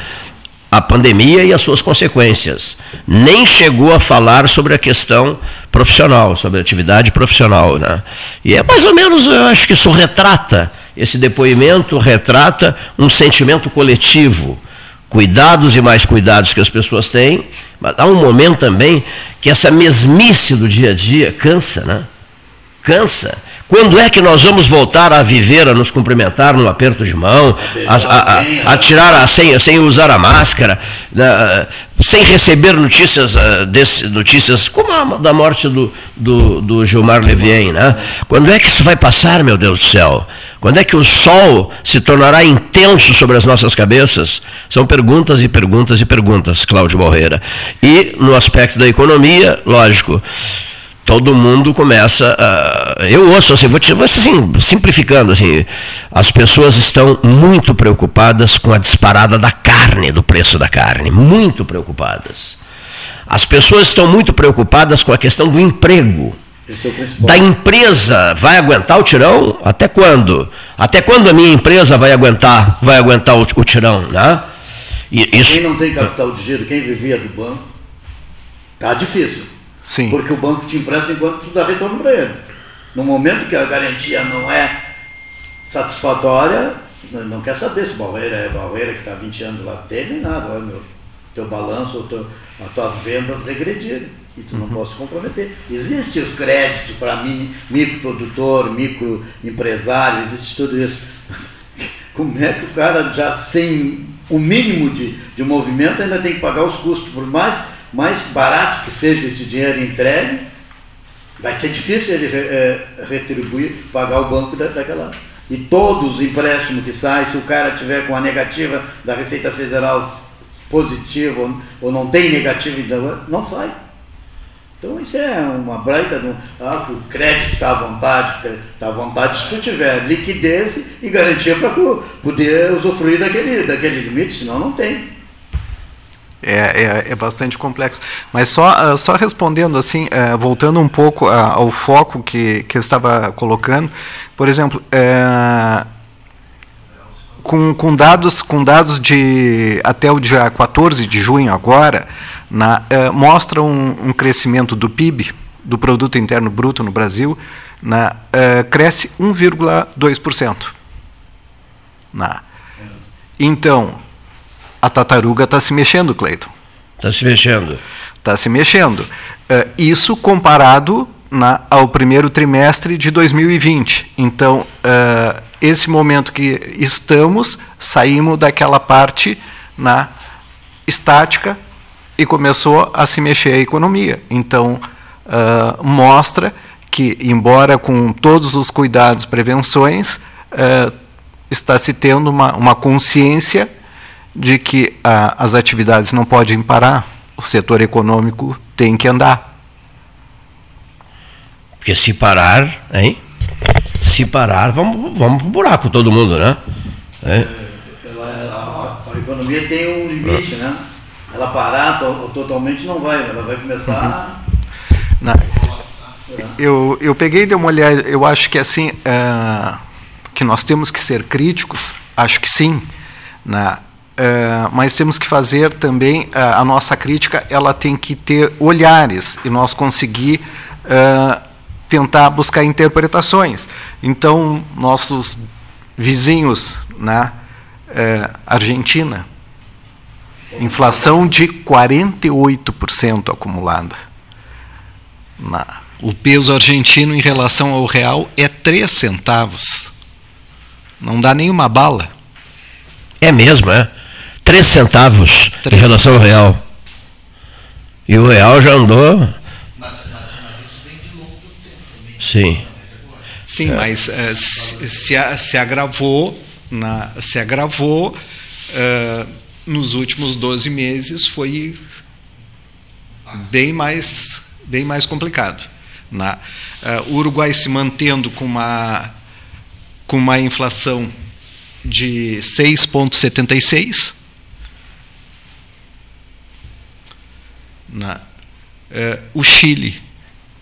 A: a pandemia e as suas consequências. Nem chegou a falar sobre a questão profissional, sobre a atividade profissional. Né? E é mais ou menos, eu acho que isso retrata, esse depoimento retrata um sentimento coletivo. Cuidados e mais cuidados que as pessoas têm, mas há um momento também que essa mesmice do dia a dia cansa, né? Cansa. Quando é que nós vamos voltar a viver, a nos cumprimentar num aperto de mão, a, a, a, a tirar sem, sem usar a máscara, né, sem receber notícias, uh, desse, notícias como a da morte do, do, do, Gilmar Levien? Né? Quando é que isso vai passar, meu Deus do céu? Quando é que o sol se tornará intenso sobre as nossas cabeças? São perguntas e perguntas e perguntas, Cláudio Borreira. E no aspecto da economia, lógico todo mundo começa a. Eu ouço assim, vou, te, vou assim, simplificando assim, as pessoas estão muito preocupadas com a disparada da carne, do preço da carne, muito preocupadas. As pessoas estão muito preocupadas com a questão do emprego. É da empresa vai aguentar o tirão? Até quando? Até quando a minha empresa vai aguentar, vai aguentar o, o tirão, né?
B: E isso... Quem não tem capital de giro, quem vivia do banco, tá difícil.
C: Sim.
B: Porque o banco te empresta enquanto tu dá retorno para ele. No momento que a garantia não é satisfatória, não quer saber se Barreira é Barreira que está 20 anos lá dele, nem nada. Olha, meu, teu balanço, teu, as tuas vendas regrediram e tu não uhum. pode se comprometer. Existem os créditos para microprodutor, microempresário, existe tudo isso. como é que o cara já sem o mínimo de, de movimento ainda tem que pagar os custos, por mais mais barato que seja esse dinheiro entregue, vai ser difícil ele é, retribuir, pagar o banco daquela. E todos os empréstimos que saem, se o cara tiver com a negativa da Receita Federal positiva ou, não tem negativa, então, não vai. Então isso é uma braita do ah, o crédito está à vontade, está à vontade se tu tiver liquidez e garantia para poder usufruir daquele, daquele limite, senão não tem.
C: É, é, é, bastante complexo. Mas só, uh, só respondendo assim, uh, voltando um pouco uh, ao foco que, que eu estava colocando, por exemplo, com, com, dados, com dados de até o dia 14 de junho agora, na, mostra um, um, crescimento do PIB, do Produto Interno Bruto no Brasil, na, cresce 1,2%. Na. Então, a tartaruga está se mexendo, Cleiton.
A: Está se mexendo.
C: Está se mexendo. Uh, isso comparado na, ao primeiro trimestre de 2020. Então, uh, esse momento que estamos, saímos daquela parte na estática e começou a se mexer a economia. Então, uh, mostra que, embora com todos os cuidados, prevenções, está se tendo uma, uma consciência de que ah, as atividades não podem parar, o setor econômico tem que andar.
A: Porque se parar, hein? Se parar, vamos, vamos para o buraco todo mundo, né?
B: É. Ela, a, a, economia tem um limite, né? Ela parar to, totalmente não vai, ela vai começar
C: uhum. Eu, eu peguei e dei uma olhada, eu acho que assim, é, que nós temos que ser críticos, acho que sim, na, Uh, mas temos que fazer também uh, a nossa crítica, ela tem que ter olhares e nós conseguir uh, tentar buscar interpretações. Então, nossos vizinhos na né, Argentina, inflação de 48% acumulada. Na, o peso argentino em relação ao real é 3 centavos. Não dá nenhuma bala.
A: É mesmo, é? 3 centavos 3 em relação centavos. ao real. E o real já andou. Mas, mas, isso vem de longo tempo também. Sim.
C: Sim, é. mas uh, se, se, se, agravou, na, se agravou uh, nos últimos 12 meses, foi bem mais, bem mais complicado. Na, uh, o Uruguai se mantendo com uma, com uma inflação de 6,76, Na, é, o Chile,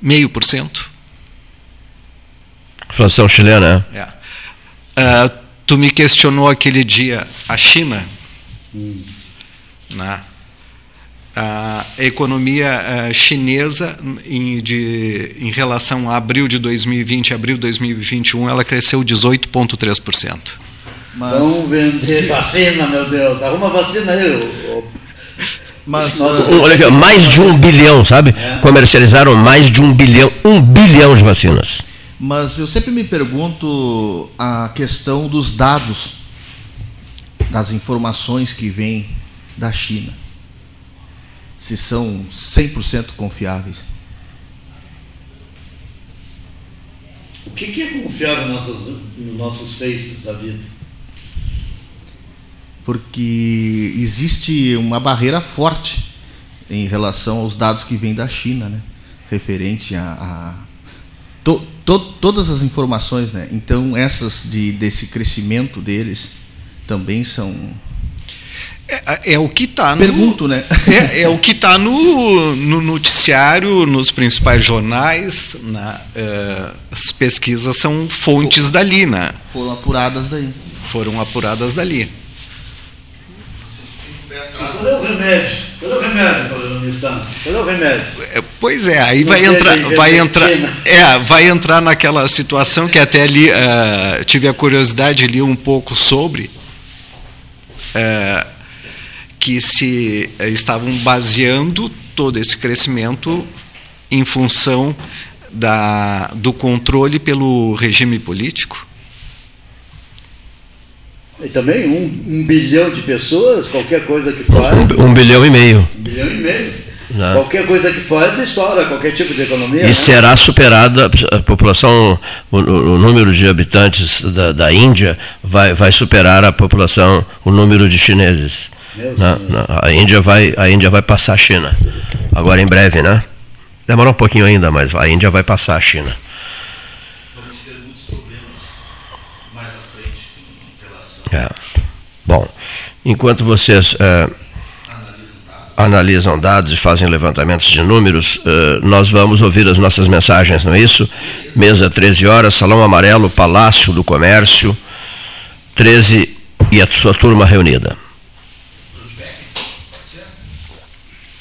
C: meio por cento.
A: Inflação chilena,
C: é. é. tu me questionou aquele dia a China. Hum. né? a economia eh, chinesa, em, de, em relação a abril de 2020 e abril de 2021, ela cresceu 18,3%.
B: Mas... Vamos vender vacina, meu Deus. Arruma vacina aí.
A: Mas, uh... Olha aqui, mais de um bilhão, sabe? É. Comercializaram mais de um bilhão, um bilhão de vacinas.
D: Mas eu sempre me pergunto a questão dos dados, das informações que vêm da China se são 100% confiáveis.
B: O que é confiável nos nossos, nos nossos faces da vida?
D: Porque existe uma barreira forte em relação aos dados que vêm da China, né? referente a, a to, to, todas as informações. Né? Então, essas de, desse crescimento deles também são
C: é, é, o que está
D: no. Pergunto, né?
C: É, é o que está no, no, noticiário, nos principais jornais. Na, é, as pesquisas são fontes For, dali, né?
D: Foram apuradas daí.
C: Foram apuradas dali.
B: Cadê o remédio? Cadê o remédio, economista? Cadê o remédio?
C: É, pois é, aí vai entrar, vai entrar, é, vai entrar naquela situação que até ali uh, tive a curiosidade ali um pouco sobre. Uh, que se eh, estavam baseando todo esse crescimento em função da, do controle pelo regime político?
B: E também um, um bilhão de pessoas, qualquer coisa que faz.
A: Um, um bilhão e meio.
B: Um bilhão e meio. Não. Qualquer coisa que faz estoura, qualquer tipo de economia. E
A: né? será superada, a população, o, o número de habitantes da, da Índia vai, vai superar a população, o número de chineses. Na, na, a, Índia vai, a Índia vai passar a China. Agora em breve, né? Demora um pouquinho ainda, mas a Índia vai passar a China. Vamos ter muitos problemas mais à frente em relação. É. Bom, enquanto vocês é, analisam dados e fazem levantamentos de números, é, nós vamos ouvir as nossas mensagens, não é isso? Mesa 13 horas, Salão Amarelo, Palácio do Comércio, 13 e a sua turma reunida.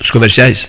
A: Os comerciais?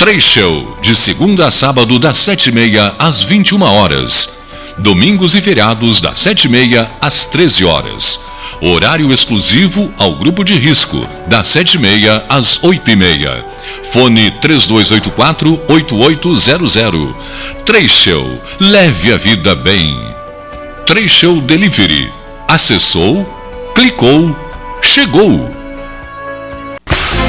E: Três Show, de segunda a sábado, das sete e meia às vinte e uma horas. Domingos e feriados, das sete e meia às treze horas. Horário exclusivo ao grupo de risco, das sete e meia às oito e meia. Fone 3284-8800. Três Show, leve a vida bem. Três Show Delivery. Acessou, clicou, chegou.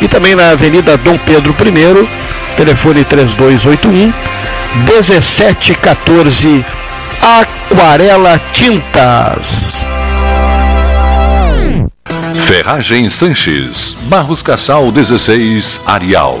F: e também na Avenida Dom Pedro I, telefone 3281 1714 Aquarela Tintas.
E: Ferragem Sanches, Barros Cassal 16, Arial.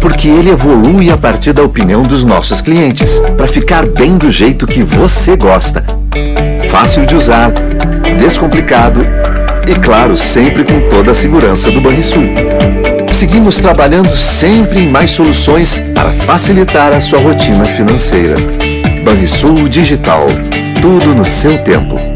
G: porque ele evolui a partir da opinião dos nossos clientes, para ficar bem do jeito que você gosta. Fácil de usar, descomplicado e, claro, sempre com toda a segurança do Banrisul. Seguimos trabalhando sempre em mais soluções para facilitar a sua rotina financeira. Banrisul Digital. Tudo no seu tempo.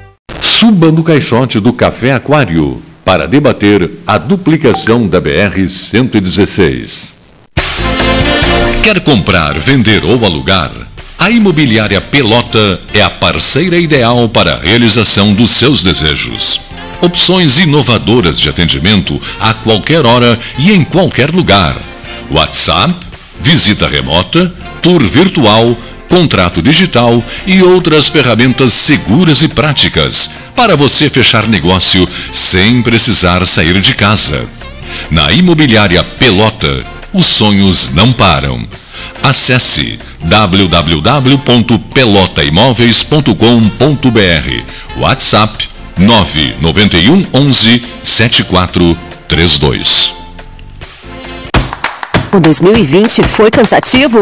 E: Suba no caixote do Café Aquário para debater a duplicação da BR-116. Quer comprar, vender ou alugar? A Imobiliária Pelota é a parceira ideal para a realização dos seus desejos. Opções inovadoras de atendimento a qualquer hora e em qualquer lugar. WhatsApp, visita remota, tour virtual, contrato digital e outras ferramentas seguras e práticas para você fechar negócio sem precisar sair de casa. Na Imobiliária Pelota, os sonhos não param. Acesse www.pelotaimoveis.com.br WhatsApp 991 11 7432.
H: O 2020 foi cansativo?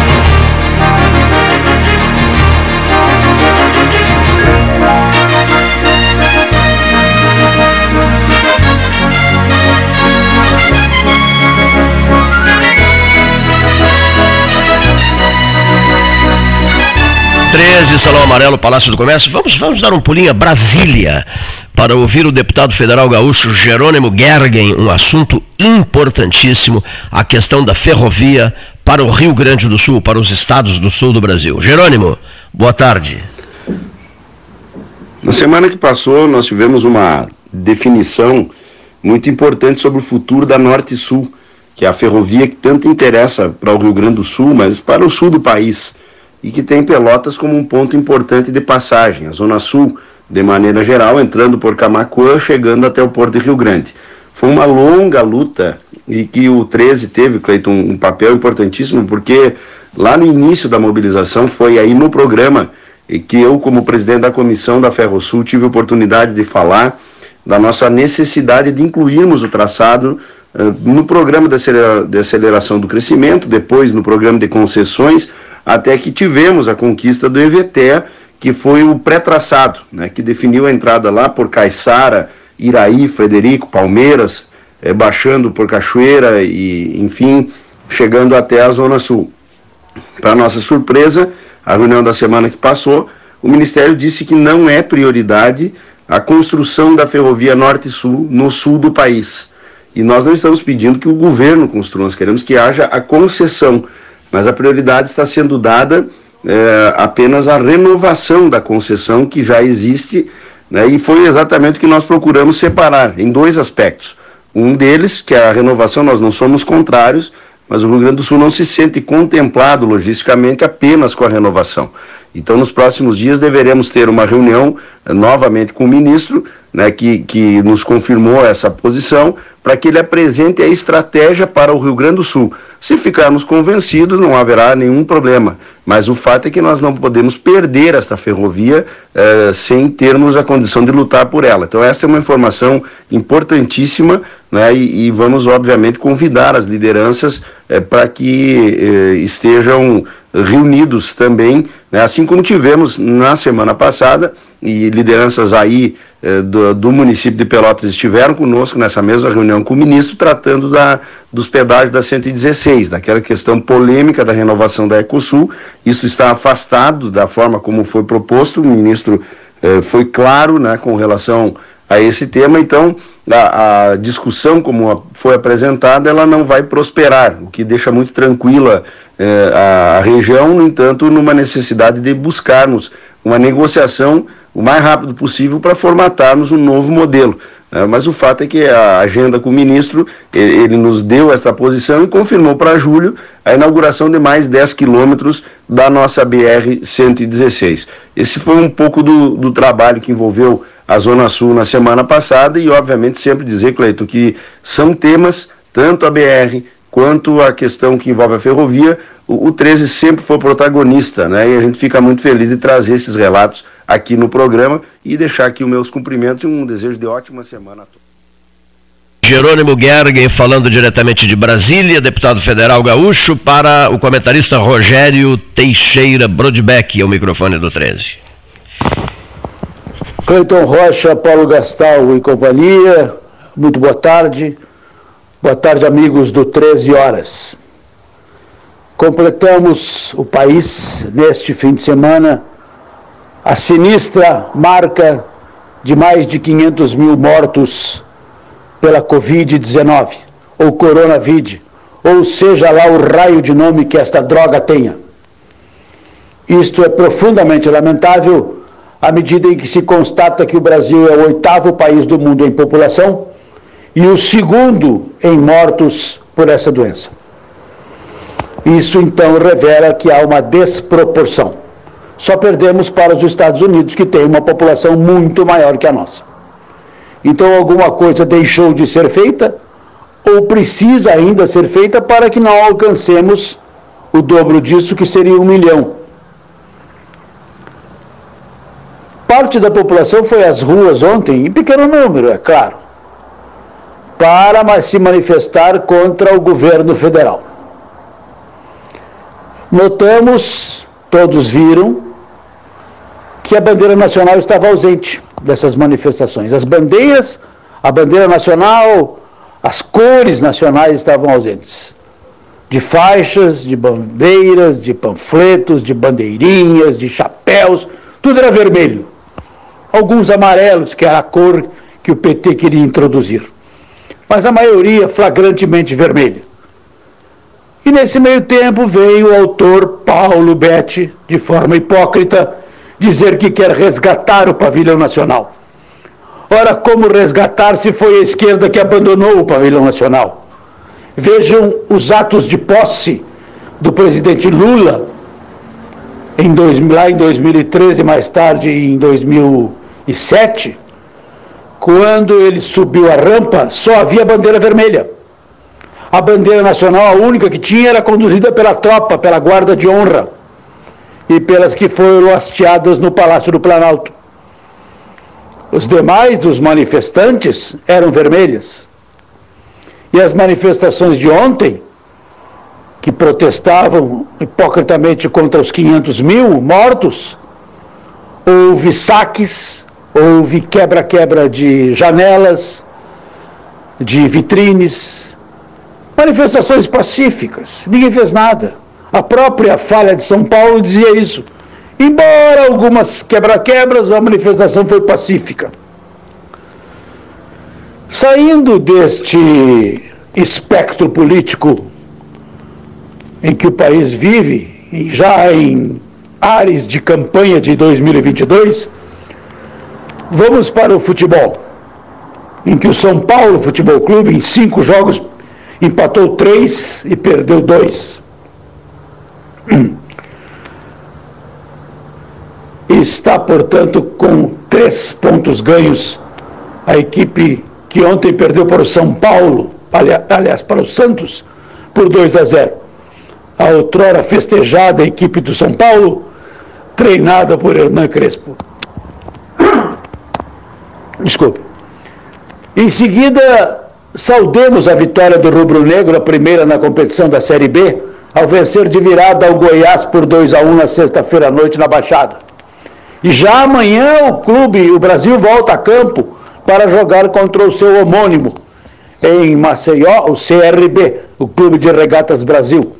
A: 13, Salão Amarelo, Palácio do Comércio. Vamos, vamos dar um pulinho a Brasília para ouvir o deputado federal gaúcho Jerônimo Gergen, um assunto importantíssimo, a questão da ferrovia para o Rio Grande do Sul, para os estados do sul do Brasil. Jerônimo, boa tarde.
I: Na semana que passou, nós tivemos uma definição muito importante sobre o futuro da Norte Sul, que é a ferrovia que tanto interessa para o Rio Grande do Sul, mas para o sul do país e que tem Pelotas como um ponto importante de passagem, a Zona Sul, de maneira geral, entrando por Camacuã, chegando até o Porto de Rio Grande. Foi uma longa luta e que o 13 teve, Cleiton, um papel importantíssimo, porque lá no início da mobilização foi aí no programa que eu, como presidente da comissão da Ferrosul, tive oportunidade de falar da nossa necessidade de incluirmos o traçado uh, no programa de aceleração do crescimento, depois no programa de concessões, até que tivemos a conquista do EVTE, que foi o pré-traçado, né, que definiu a entrada lá por Caiçara, Iraí, Frederico, Palmeiras, é, baixando por Cachoeira e, enfim, chegando até a Zona Sul. Para nossa surpresa, a reunião da semana que passou, o Ministério disse que não é prioridade a construção da ferrovia Norte-Sul no sul do país. E nós não estamos pedindo que o governo construa, nós queremos que haja a concessão, mas a prioridade está sendo dada é, apenas à renovação da concessão que já existe, né, e foi exatamente o que nós procuramos separar em dois aspectos. Um deles, que é a renovação, nós não somos contrários, mas o Rio Grande do Sul não se sente contemplado logisticamente apenas com a renovação. Então, nos próximos dias, deveremos ter uma reunião eh, novamente com o ministro, né, que, que nos confirmou essa posição, para que ele apresente a estratégia para o Rio Grande do Sul. Se ficarmos convencidos, não haverá nenhum problema. Mas o fato é que nós não podemos perder esta ferrovia eh, sem termos a condição de lutar por ela. Então, esta é uma informação importantíssima né, e, e vamos, obviamente, convidar as lideranças eh, para que eh, estejam reunidos também, né, assim como tivemos na semana passada, e lideranças aí eh, do, do, município de Pelotas estiveram conosco nessa mesma reunião com o ministro, tratando da, dos pedágios da 116, daquela questão polêmica da renovação da Ecosul. Isso está afastado da forma como foi proposto, o ministro eh, foi claro né, com relação a esse tema, então a, a, discussão como foi apresentada, ela não vai prosperar, o que deixa muito tranquila eh, a, a região, no entanto, numa necessidade de buscarmos uma negociação o mais rápido possível para formatarmos um novo modelo. É, mas o fato é que a agenda com o ministro, ele, nos deu esta posição e confirmou para julho a inauguração de mais 10 quilômetros da nossa BR-116. Esse foi um pouco do, do trabalho que envolveu a Zona Sul na semana passada e, obviamente, sempre dizer, Cleito, que são temas, tanto a BR quanto a questão que envolve a ferrovia, o, o 13 sempre foi protagonista, né? E a gente fica muito feliz de trazer esses relatos aqui no programa e deixar aqui os meus cumprimentos e um desejo de ótima semana a todos.
A: Jerônimo Gergen falando diretamente de Brasília, deputado federal gaúcho, para o comentarista Rogério Teixeira Brodbeck, ao microfone do 13.
J: Cleiton Rocha, Paulo Gastal e companhia, muito boa tarde. Boa tarde, amigos do 13 Horas. Completamos o país neste fim de semana a sinistra marca de mais de 500 mil mortos pela Covid-19, ou Coronavírus, ou seja lá o raio de nome que esta droga tenha. Isto é profundamente lamentável à medida em que se constata que o Brasil é o oitavo país do mundo em população e o segundo em mortos por essa doença. Isso então revela que há uma desproporção. Só perdemos para os Estados Unidos, que tem uma população muito maior que a nossa. Então alguma coisa deixou de ser feita ou precisa ainda ser feita para que não alcancemos o dobro disso, que seria um milhão. Parte da população foi às ruas ontem, em pequeno número, é claro, para se manifestar contra o governo federal. Notamos, todos viram, que a bandeira nacional estava ausente dessas manifestações. As bandeiras, a bandeira nacional, as cores nacionais estavam ausentes. De faixas, de bandeiras, de panfletos, de bandeirinhas, de chapéus, tudo era vermelho. Alguns amarelos, que era a cor que o PT queria introduzir. Mas a maioria flagrantemente vermelha. E nesse meio tempo veio o autor Paulo Betti, de forma hipócrita, dizer que quer resgatar o pavilhão nacional. Ora, como resgatar se foi a esquerda que abandonou o pavilhão nacional? Vejam os atos de posse do presidente Lula em dois, lá em 2013, mais tarde em 2007, quando ele subiu a rampa, só havia bandeira vermelha. A bandeira nacional, a única que tinha, era conduzida pela tropa, pela guarda de honra e pelas que foram hasteadas no Palácio do Planalto. Os demais dos manifestantes eram vermelhas. E as manifestações de ontem, que protestavam hipocritamente contra os 500 mil mortos, houve saques, houve quebra-quebra de janelas, de vitrines, manifestações pacíficas, ninguém fez nada. A própria falha de São Paulo dizia isso. Embora algumas quebra-quebras, a manifestação foi pacífica. Saindo deste espectro político em que o país vive, e já em ares de campanha de 2022, vamos para o futebol, em que o São Paulo Futebol Clube, em cinco jogos, empatou três e perdeu dois. Está, portanto, com três pontos ganhos a equipe que ontem perdeu para o São Paulo, aliás, para o Santos, por 2 a 0. A outrora festejada equipe do São Paulo, treinada por Hernan Crespo. Desculpe. Em seguida, saudemos a vitória do Rubro Negro, a primeira na competição da Série B, ao vencer de virada ao Goiás por 2 a 1 na sexta-feira à noite na Baixada. E já amanhã o clube, o Brasil, volta a campo para jogar contra o seu homônimo em Maceió, o CRB, o Clube de Regatas Brasil.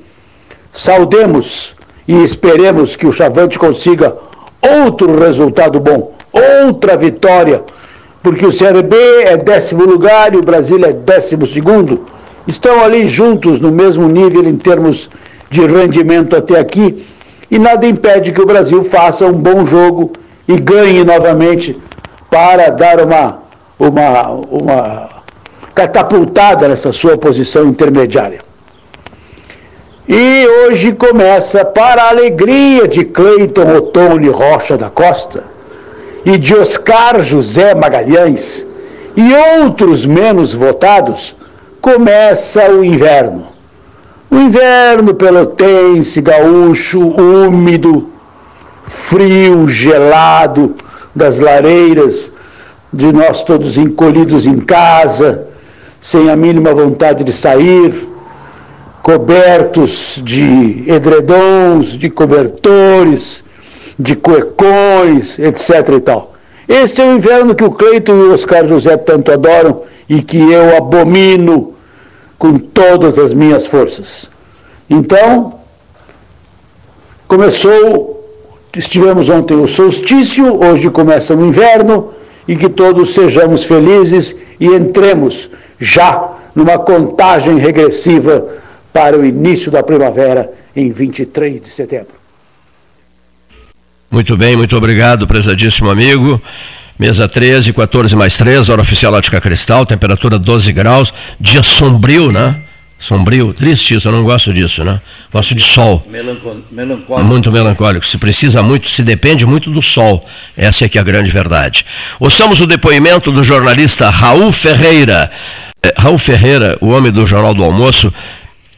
J: Saudemos e esperemos que o Chavante consiga outro resultado bom, outra vitória, porque o CRB é décimo lugar e o Brasil é décimo segundo. Estão ali juntos no mesmo nível em termos de rendimento até aqui e nada impede que o Brasil faça um bom jogo e ganhe novamente para dar uma, uma, uma catapultada nessa sua posição intermediária. E hoje começa, para a alegria de Cleiton Otone Rocha da Costa e de Oscar José Magalhães e outros menos votados, começa o inverno. O inverno pelotense, gaúcho, úmido, frio, gelado, das lareiras, de nós todos encolhidos em casa, sem a mínima vontade de sair, cobertos de edredons, de cobertores, de cuecões, etc. e tal. Este é o inverno que o Cleito e o Oscar José tanto adoram e que eu abomino com todas as minhas forças. Então, começou, estivemos ontem o solstício, hoje começa o inverno, e que todos sejamos felizes e entremos já numa contagem regressiva para o início da primavera em 23 de setembro.
A: Muito bem, muito obrigado, prezadíssimo amigo. Mesa 13, 14 mais 3, hora oficial ótica cristal, temperatura 12 graus, dia sombrio, né? Sombrio, triste isso, eu não gosto disso, né? Gosto de sol. Melancólico. Muito melancólico. Se precisa muito, se depende muito do sol. Essa é que é a grande verdade. Ouçamos o depoimento do jornalista Raul Ferreira. É, Raul Ferreira, o homem do Jornal do Almoço,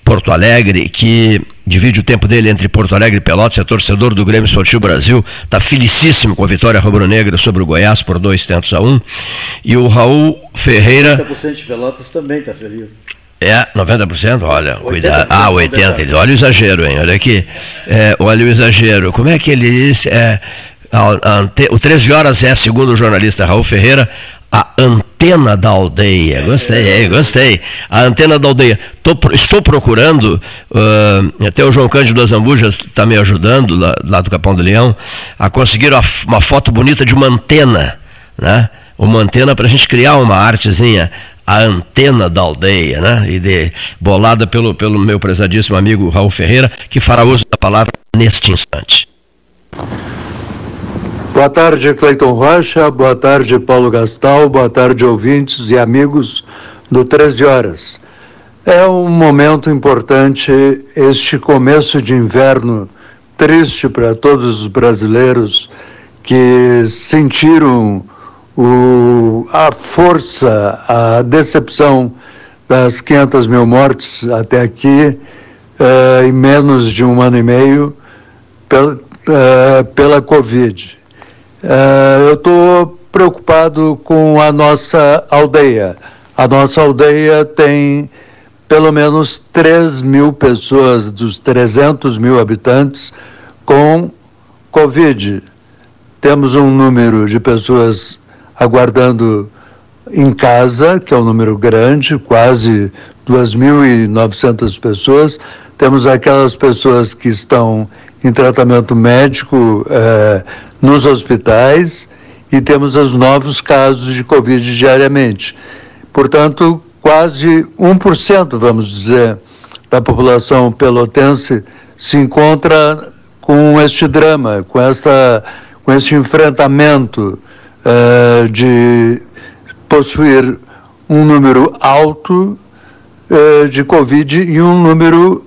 A: Porto Alegre, que divide o tempo dele entre Porto Alegre e Pelotas, é torcedor do Grêmio Esportivo Brasil, está felicíssimo com a vitória rubro-negra sobre o Goiás por dois tentos a um. E o Raul Ferreira.
B: 90% de Pelotas também está feliz.
A: É, 90%, olha, cuidado. Ah, 80%, olha o exagero, hein? Olha aqui. É, olha o exagero. Como é que ele disse? É, o 13 horas é, segundo o jornalista Raul Ferreira, a antena da aldeia. Gostei, gostei. A antena da aldeia. Tô, estou procurando, uh, até o João Cândido das Ambujas está me ajudando, lá, lá, do Capão do Leão, a conseguir uma, uma foto bonita de uma antena, né? Uma antena para a gente criar uma artezinha a antena da aldeia, né? E de, bolada pelo, pelo meu prezadíssimo amigo Raul Ferreira, que fará uso da palavra neste instante.
K: Boa tarde, Cleiton Rocha, boa tarde, Paulo Gastal, boa tarde, ouvintes e amigos do 13 Horas. É um momento importante este começo de inverno triste para todos os brasileiros que sentiram o, a força, a decepção das 500 mil mortes até aqui, uh, em menos de um ano e meio, pel, uh, pela Covid. Uh, eu estou preocupado com a nossa aldeia. A nossa aldeia tem pelo menos 3 mil pessoas dos 300 mil habitantes com Covid. Temos um número de pessoas aguardando em casa, que é um número grande, quase 2.900 pessoas. temos aquelas pessoas que estão em tratamento médico eh, nos hospitais e temos os novos casos de Covid diariamente. Portanto, quase 1%, vamos dizer, da população pelotense se encontra com este drama, com, essa, com esse enfrentamento uh, de possuir um número alto uh, de Covid e um número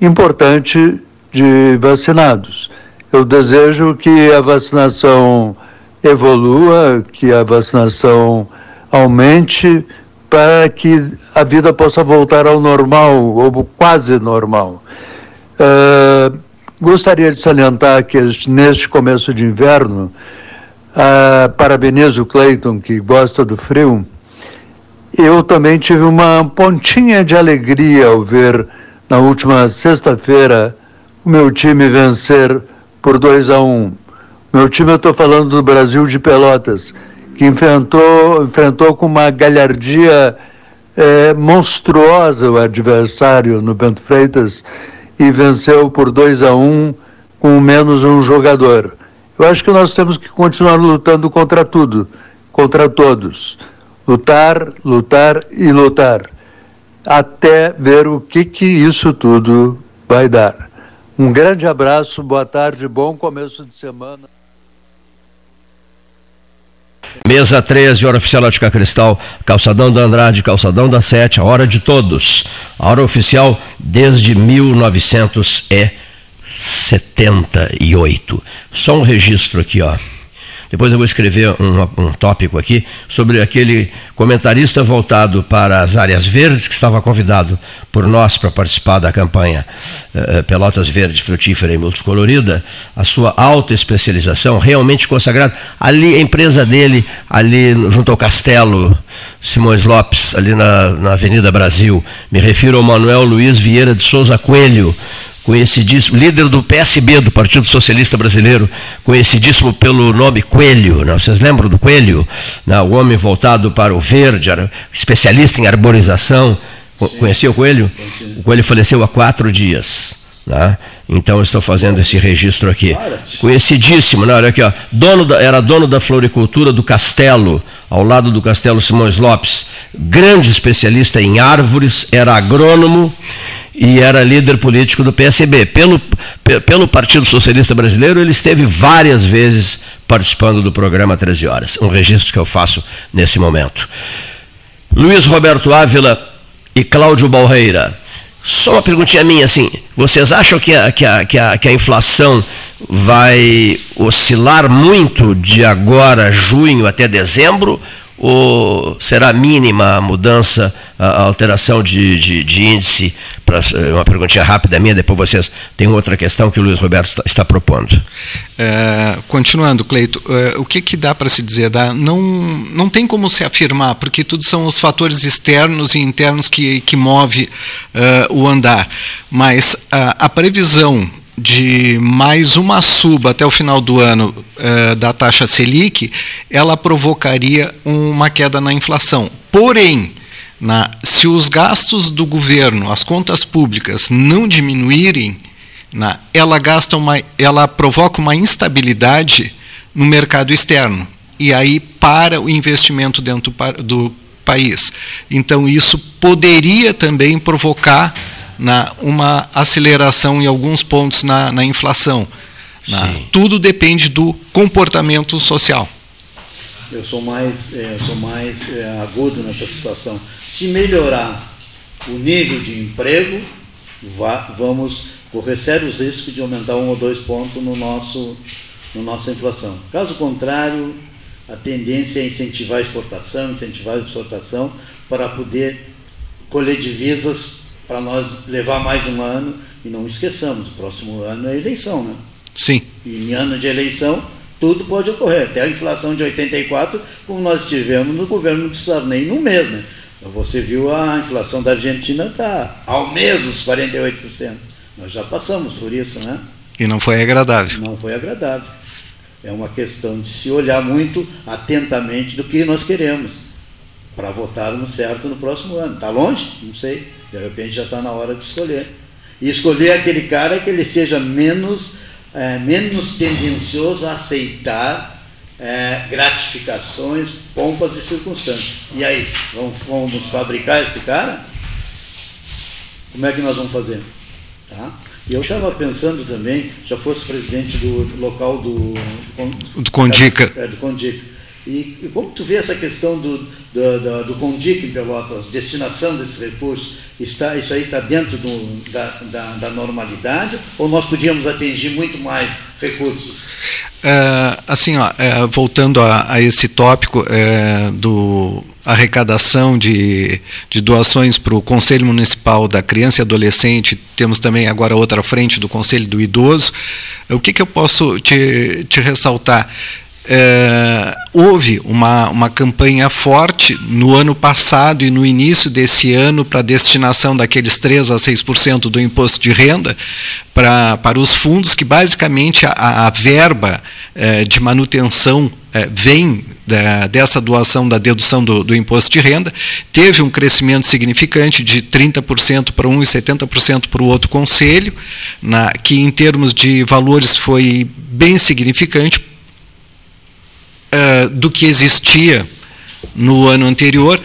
K: importante de vacinados. Eu desejo que a vacinação evolua, que a vacinação aumente para que a vida possa voltar ao normal, ou quase normal. Uh, gostaria de salientar que neste começo de inverno, uh, parabenizo o Cleiton, que gosta do frio, eu também tive uma pontinha de alegria ao ver na última sexta-feira o meu time vencer por 2 a 1. Um. Meu time, eu estou falando do Brasil de Pelotas, que enfrentou, enfrentou com uma galhardia é, monstruosa o adversário no Bento Freitas e venceu por 2 a 1 um, com menos um jogador. Eu acho que nós temos que continuar lutando contra tudo, contra todos. Lutar, lutar e lutar, até ver o que, que isso tudo vai dar. Um grande abraço, boa tarde, bom começo de semana.
A: Mesa 13, hora oficial Ótica Cristal, calçadão da Andrade, calçadão da Sete, a hora de todos. A hora oficial desde 1978. Só um registro aqui, ó. Depois eu vou escrever um, um tópico aqui sobre aquele comentarista voltado para as áreas verdes que estava convidado por nós para participar da campanha eh, Pelotas Verde, Frutífera e Multicolorida, a sua alta especialização, realmente consagrada. Ali, a empresa dele, ali junto ao Castelo Simões Lopes, ali na, na Avenida Brasil, me refiro ao Manuel Luiz Vieira de Souza Coelho, conhecidíssimo, líder do PSB, do Partido Socialista Brasileiro, conhecidíssimo pelo nome Coelho. Né? Vocês lembram do Coelho? Né? O homem voltado para o verde, especialista em arborização. Conhecia o Coelho? O Coelho faleceu há quatro dias. Né? Então estou fazendo esse registro aqui. Conhecidíssimo, né? olha aqui, ó. Dono da, era dono da floricultura do Castelo, ao lado do Castelo Simões Lopes. Grande especialista em árvores, era agrônomo e era líder político do PSB. Pelo, pelo Partido Socialista Brasileiro, ele esteve várias vezes participando do programa 13 Horas. Um registro que eu faço nesse momento. Luiz Roberto Ávila e Cláudio Balreira. Só uma perguntinha minha, assim, vocês acham que a, que a, que a, que a inflação vai oscilar muito de agora, junho, até dezembro? ou será mínima a mudança, a alteração de, de, de índice? Pra, uma perguntinha rápida minha, depois vocês têm outra questão que o Luiz Roberto está, está propondo.
C: É, continuando, Cleito, é, o que, que dá para se dizer? Dá, não, não tem como se afirmar, porque tudo são os fatores externos e internos que, que move uh, o andar. Mas uh, a previsão de mais uma suba até o final do ano eh, da taxa Selic, ela provocaria uma queda na inflação. Porém, na, se os gastos do governo, as contas públicas, não diminuírem, na, ela, gasta uma, ela provoca uma instabilidade no mercado externo. E aí para o investimento dentro do, do país. Então, isso poderia também provocar na, uma aceleração em alguns pontos na, na inflação. Na, tudo depende do comportamento social.
B: Eu sou mais, é, sou mais é, agudo nessa situação. Se melhorar o nível de emprego, vá, vamos correr sérios riscos de aumentar um ou dois pontos no nosso, no nossa inflação. Caso contrário, a tendência é incentivar a exportação, incentivar a exportação para poder colher divisas para nós levar mais um ano e não esqueçamos, o próximo ano é eleição, né?
C: Sim.
B: E em ano de eleição, tudo pode ocorrer. Até a inflação de 84, como nós tivemos no governo do Sarney num mês, né? Você viu a inflação da Argentina está ao mês os 48%. Nós já passamos por isso, né?
C: E não foi agradável.
B: Não foi agradável. É uma questão de se olhar muito atentamente do que nós queremos para votarmos certo no próximo ano. Está longe? Não sei. De repente já está na hora de escolher. E escolher aquele cara que ele seja menos, é, menos tendencioso a aceitar é, gratificações, pompas e circunstâncias. E aí, vamos, vamos fabricar esse cara? Como é que nós vamos fazer? Tá? E eu estava pensando também, já fosse presidente do local do.
C: Do Condica.
B: É, do Condica. E, e, como tu vê essa questão do, do, do, do Condica em Pelotas, destinação desses recursos, está, isso aí está dentro do, da, da, da, normalidade ou nós podíamos atingir muito mais recursos?
C: É, assim, ó, é, voltando a, a, esse tópico é, do arrecadação de, de doações para o Conselho Municipal da Criança e Adolescente, temos também agora outra frente do Conselho do Idoso. O que, que eu posso te, te ressaltar? É, houve uma, uma campanha forte no ano passado e no início desse ano para destinação daqueles 3 a 6% do imposto de renda para, para os fundos, que basicamente a, a verba é, de manutenção é, vem da, dessa doação da dedução do, do, imposto de renda, teve um crescimento significante de 30% para um e 70% para o outro conselho, na, que em termos de valores foi bem significante, uh, do que existia no ano anterior,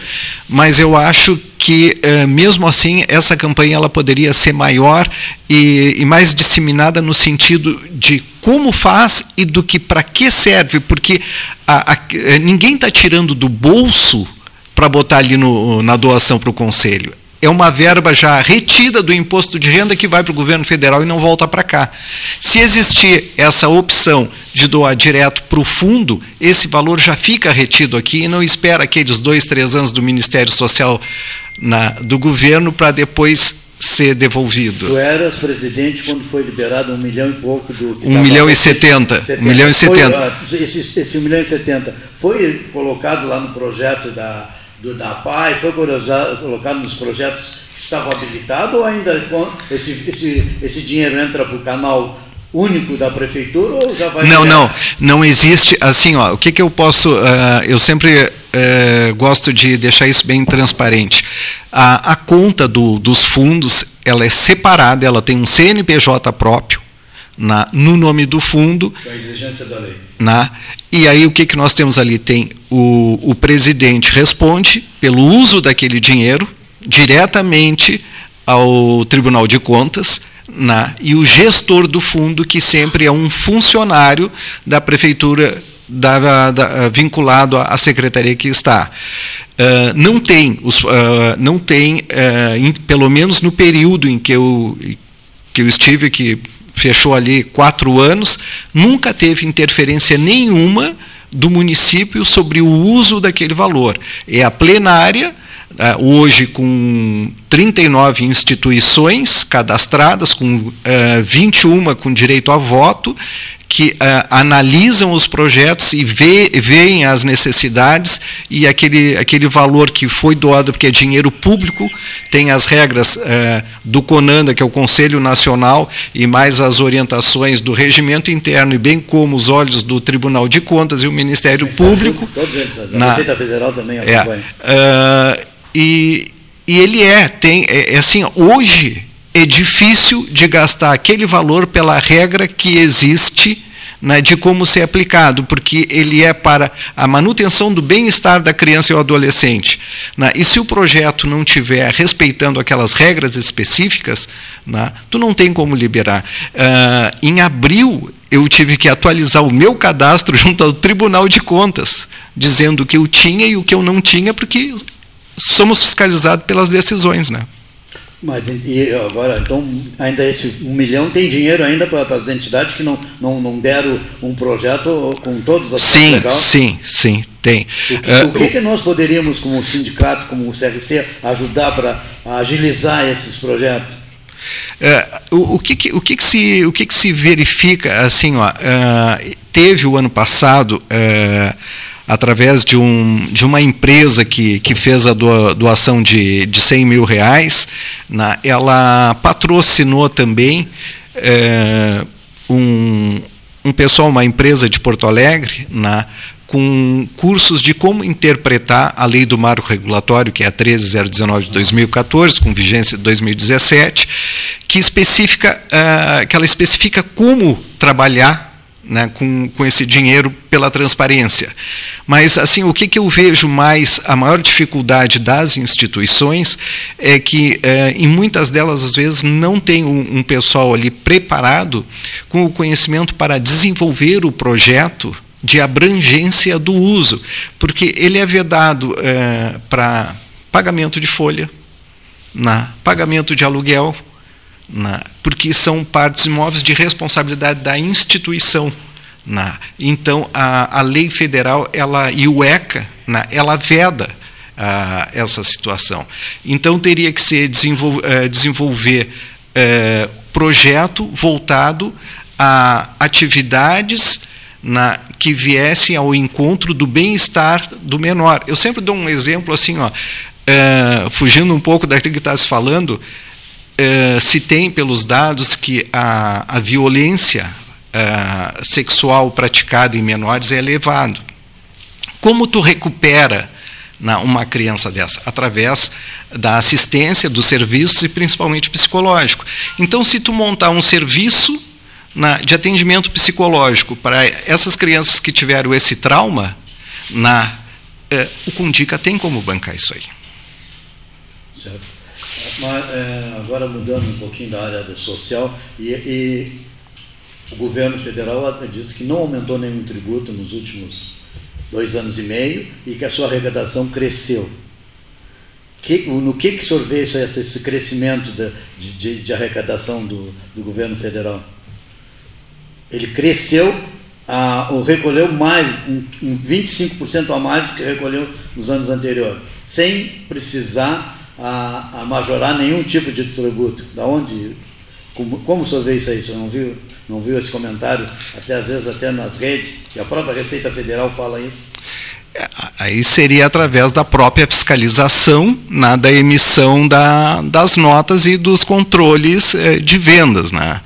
C: mas eu acho que uh, mesmo assim essa campanha ela poderia ser maior e, e mais disseminada no sentido de como faz e do que para que serve, porque a, a, ninguém está tirando do bolso para botar ali no, na doação para o conselho é uma verba já retida do imposto de renda que vai para o governo federal e não volta para cá. Se existir essa opção de doar direto para o fundo, esse valor já fica retido aqui e não espera aqueles dois, três anos do Ministério Social na, do governo para depois ser devolvido.
B: Tu eras presidente quando foi liberado um milhão e pouco do.
C: Um milhão e setenta. Um milhão e setenta.
B: Uh, esse, esse um milhão e setenta foi colocado lá no projeto da do DAPAI foi colocado nos projetos que estavam habilitados ou ainda esse, esse, esse dinheiro entra para o canal único da prefeitura ou já vai
C: não não não existe assim ó o que que eu posso uh, eu sempre uh, gosto de deixar isso bem transparente. A, a conta do, dos fundos ela é separada ela tem um CNPJ próprio na, no nome do fundo.
B: Com a exigência da lei.
C: Na, e aí o que, que nós temos ali? Tem o, o presidente responde pelo uso daquele dinheiro diretamente ao Tribunal de Contas, na, e o gestor do fundo, que sempre é um funcionário da prefeitura da, da, vinculado à secretaria que está. Uh, não tem, os, uh, não tem uh, in, pelo menos no período em que eu, que eu estive, que fechou ali quatro anos, nunca teve interferência nenhuma do município sobre o uso daquele valor. É a plenária, ah, hoje com 39 instituições cadastradas, com 21 ah, com direito a voto, que uh, analisam os projetos e vê, veem as necessidades e aquele, aquele valor que foi doado, porque é dinheiro público, tem as regras uh, do CONANDA, que é o Conselho Nacional, e mais as orientações do regimento interno, e bem como os olhos do Tribunal de Contas e o Ministério Público.
B: Todos eles, a na, Receita Federal também
C: é, uh, e, e ele é, tem, é, é assim, hoje é difícil de gastar aquele valor pela regra que existe né, de como ser aplicado, porque ele é para a manutenção do bem-estar da criança e do adolescente. Né, e se o projeto não estiver respeitando aquelas regras específicas, né, tu não tem como liberar. Uh, em abril, eu tive que atualizar o meu cadastro junto ao Tribunal de Contas, dizendo o que eu tinha e o que eu não tinha, porque somos fiscalizados pelas decisões. Né?
B: Mas e agora, então, ainda esse um milhão tem dinheiro ainda para as entidades que não, não, não deram um projeto com todos as
C: Sim, legal? sim, sim, tem.
B: O que, uh, o que, que, nós poderíamos, como sindicato, como o CRC, ajudar para agilizar esses projetos?
C: Uh, o, o, que, que, o, que, que, se, o que, que se verifica, assim, ó, uh, teve o ano passado uh, através de, um, de uma empresa que, que fez a doação de, de 100 mil reais, na, ela patrocinou também é, um, um pessoal, uma empresa de Porto Alegre, na, com cursos de como interpretar a lei do marco regulatório, que é a 13019 de 2014, com vigência de 2017, que especifica, uh, que ela especifica como trabalhar né, com, com esse dinheiro pela transparência. Mas assim, o que, que eu vejo mais, a maior dificuldade das instituições é que é, em muitas delas às vezes não tem um, um, pessoal ali preparado com o conhecimento para desenvolver o projeto de abrangência do uso, porque ele é vedado é, para pagamento de folha, na pagamento de aluguel, na, porque são partes imóveis de responsabilidade da instituição. Na, então, a, a lei federal ela, e o ECA na, ela veda a, essa situação. Então, teria que ser desenvol, eh, desenvolver é, projeto voltado a atividades na, que viessem ao encontro do bem-estar do menor. Eu sempre dou um exemplo assim, ó, é, fugindo um pouco daquilo que está se falando, eh, se tem pelos dados que a, a violência uh, sexual praticada em menores é elevado. Como tu recupera na, uma criança dessa? Através da assistência, dos serviços e principalmente psicológico. Então, se tu montar um serviço na, de atendimento psicológico para essas crianças que tiveram esse trauma, na, eh, o Condica tem como bancar isso aí.
B: Certo. Mas, é, agora mudando um pouquinho da área social, e, e, o governo federal disse que não aumentou nenhum tributo nos últimos dois anos e meio e que a sua arrecadação cresceu. Que, no que, que vê esse, esse crescimento de, de, de arrecadação do, do, governo federal? Ele cresceu, a, ou recolheu mais, um, um 25% a mais do que recolheu nos anos anteriores, sem precisar a, a majorar nenhum tipo de tributo. Da onde, como, como o senhor vê isso aí? O senhor não viu, não viu esse comentário, até às vezes até nas redes, e a própria Receita Federal fala isso?
C: É, aí seria através da própria fiscalização, né, da emissão da, das notas e dos controles eh, de vendas, né,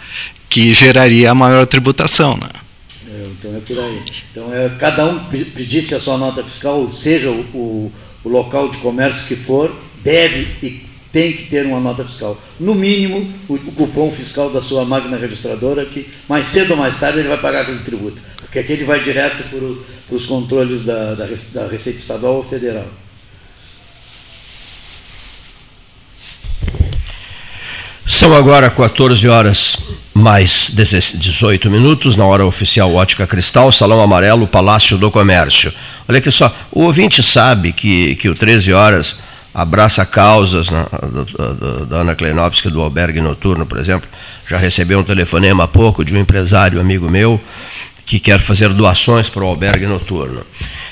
C: que geraria a maior tributação. Né.
B: É, então é por aí. Então é, cada um pedisse a sua nota fiscal, seja o, o, o local de comércio que for, deve e tem que ter uma nota fiscal. No mínimo, o, o cupom fiscal da sua máquina registradora, que mais cedo ou mais tarde ele vai pagar aquele tributo. Porque aqui ele vai direto para os controles da, da, da Receita Estadual ou Federal.
A: São agora 14 horas mais 18 minutos, na hora oficial Ótica Cristal, Salão Amarelo, Palácio do Comércio. Olha aqui só, o ouvinte sabe que, que o 13 horas abraça causas, né, da, da Ana Kleinovski do Albergue Noturno, por exemplo, já recebeu um telefonema há pouco de um empresário amigo meu que quer fazer doações para o Albergue Noturno.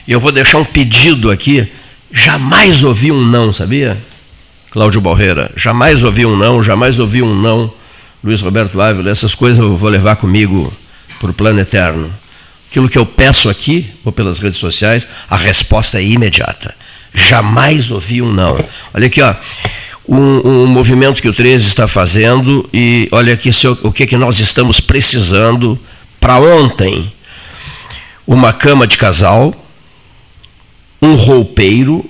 A: E eu vou deixar um pedido aqui, jamais ouvi um não, sabia? Cláudio Borreira, jamais ouvi um não, jamais ouvi um não. Luiz Roberto Ávila, essas coisas eu vou levar comigo para o plano eterno. Aquilo que eu peço aqui, ou pelas redes sociais, a resposta é imediata. Jamais ouvi um não. Olha aqui, ó. Um, um, movimento que o 13 está fazendo e olha aqui o que, que nós estamos precisando para ontem. Uma cama de casal, um roupeiro,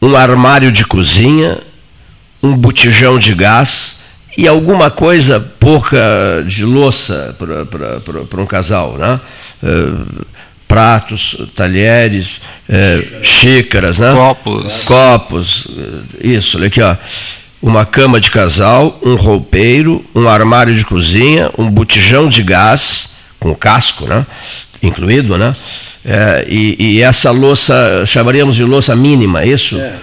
A: um armário de cozinha, um botijão de gás e alguma coisa pouca de louça para um casal. Né? Uh, pratos, talheres, é, xícaras, né?
C: Copos.
A: Copos, isso, olha aqui, ó. Uma cama de casal, um roupeiro, um armário de cozinha, um botijão de gás, com casco, né? Incluído, né? É, e, e, essa louça, chamaríamos de louça mínima, é isso? É.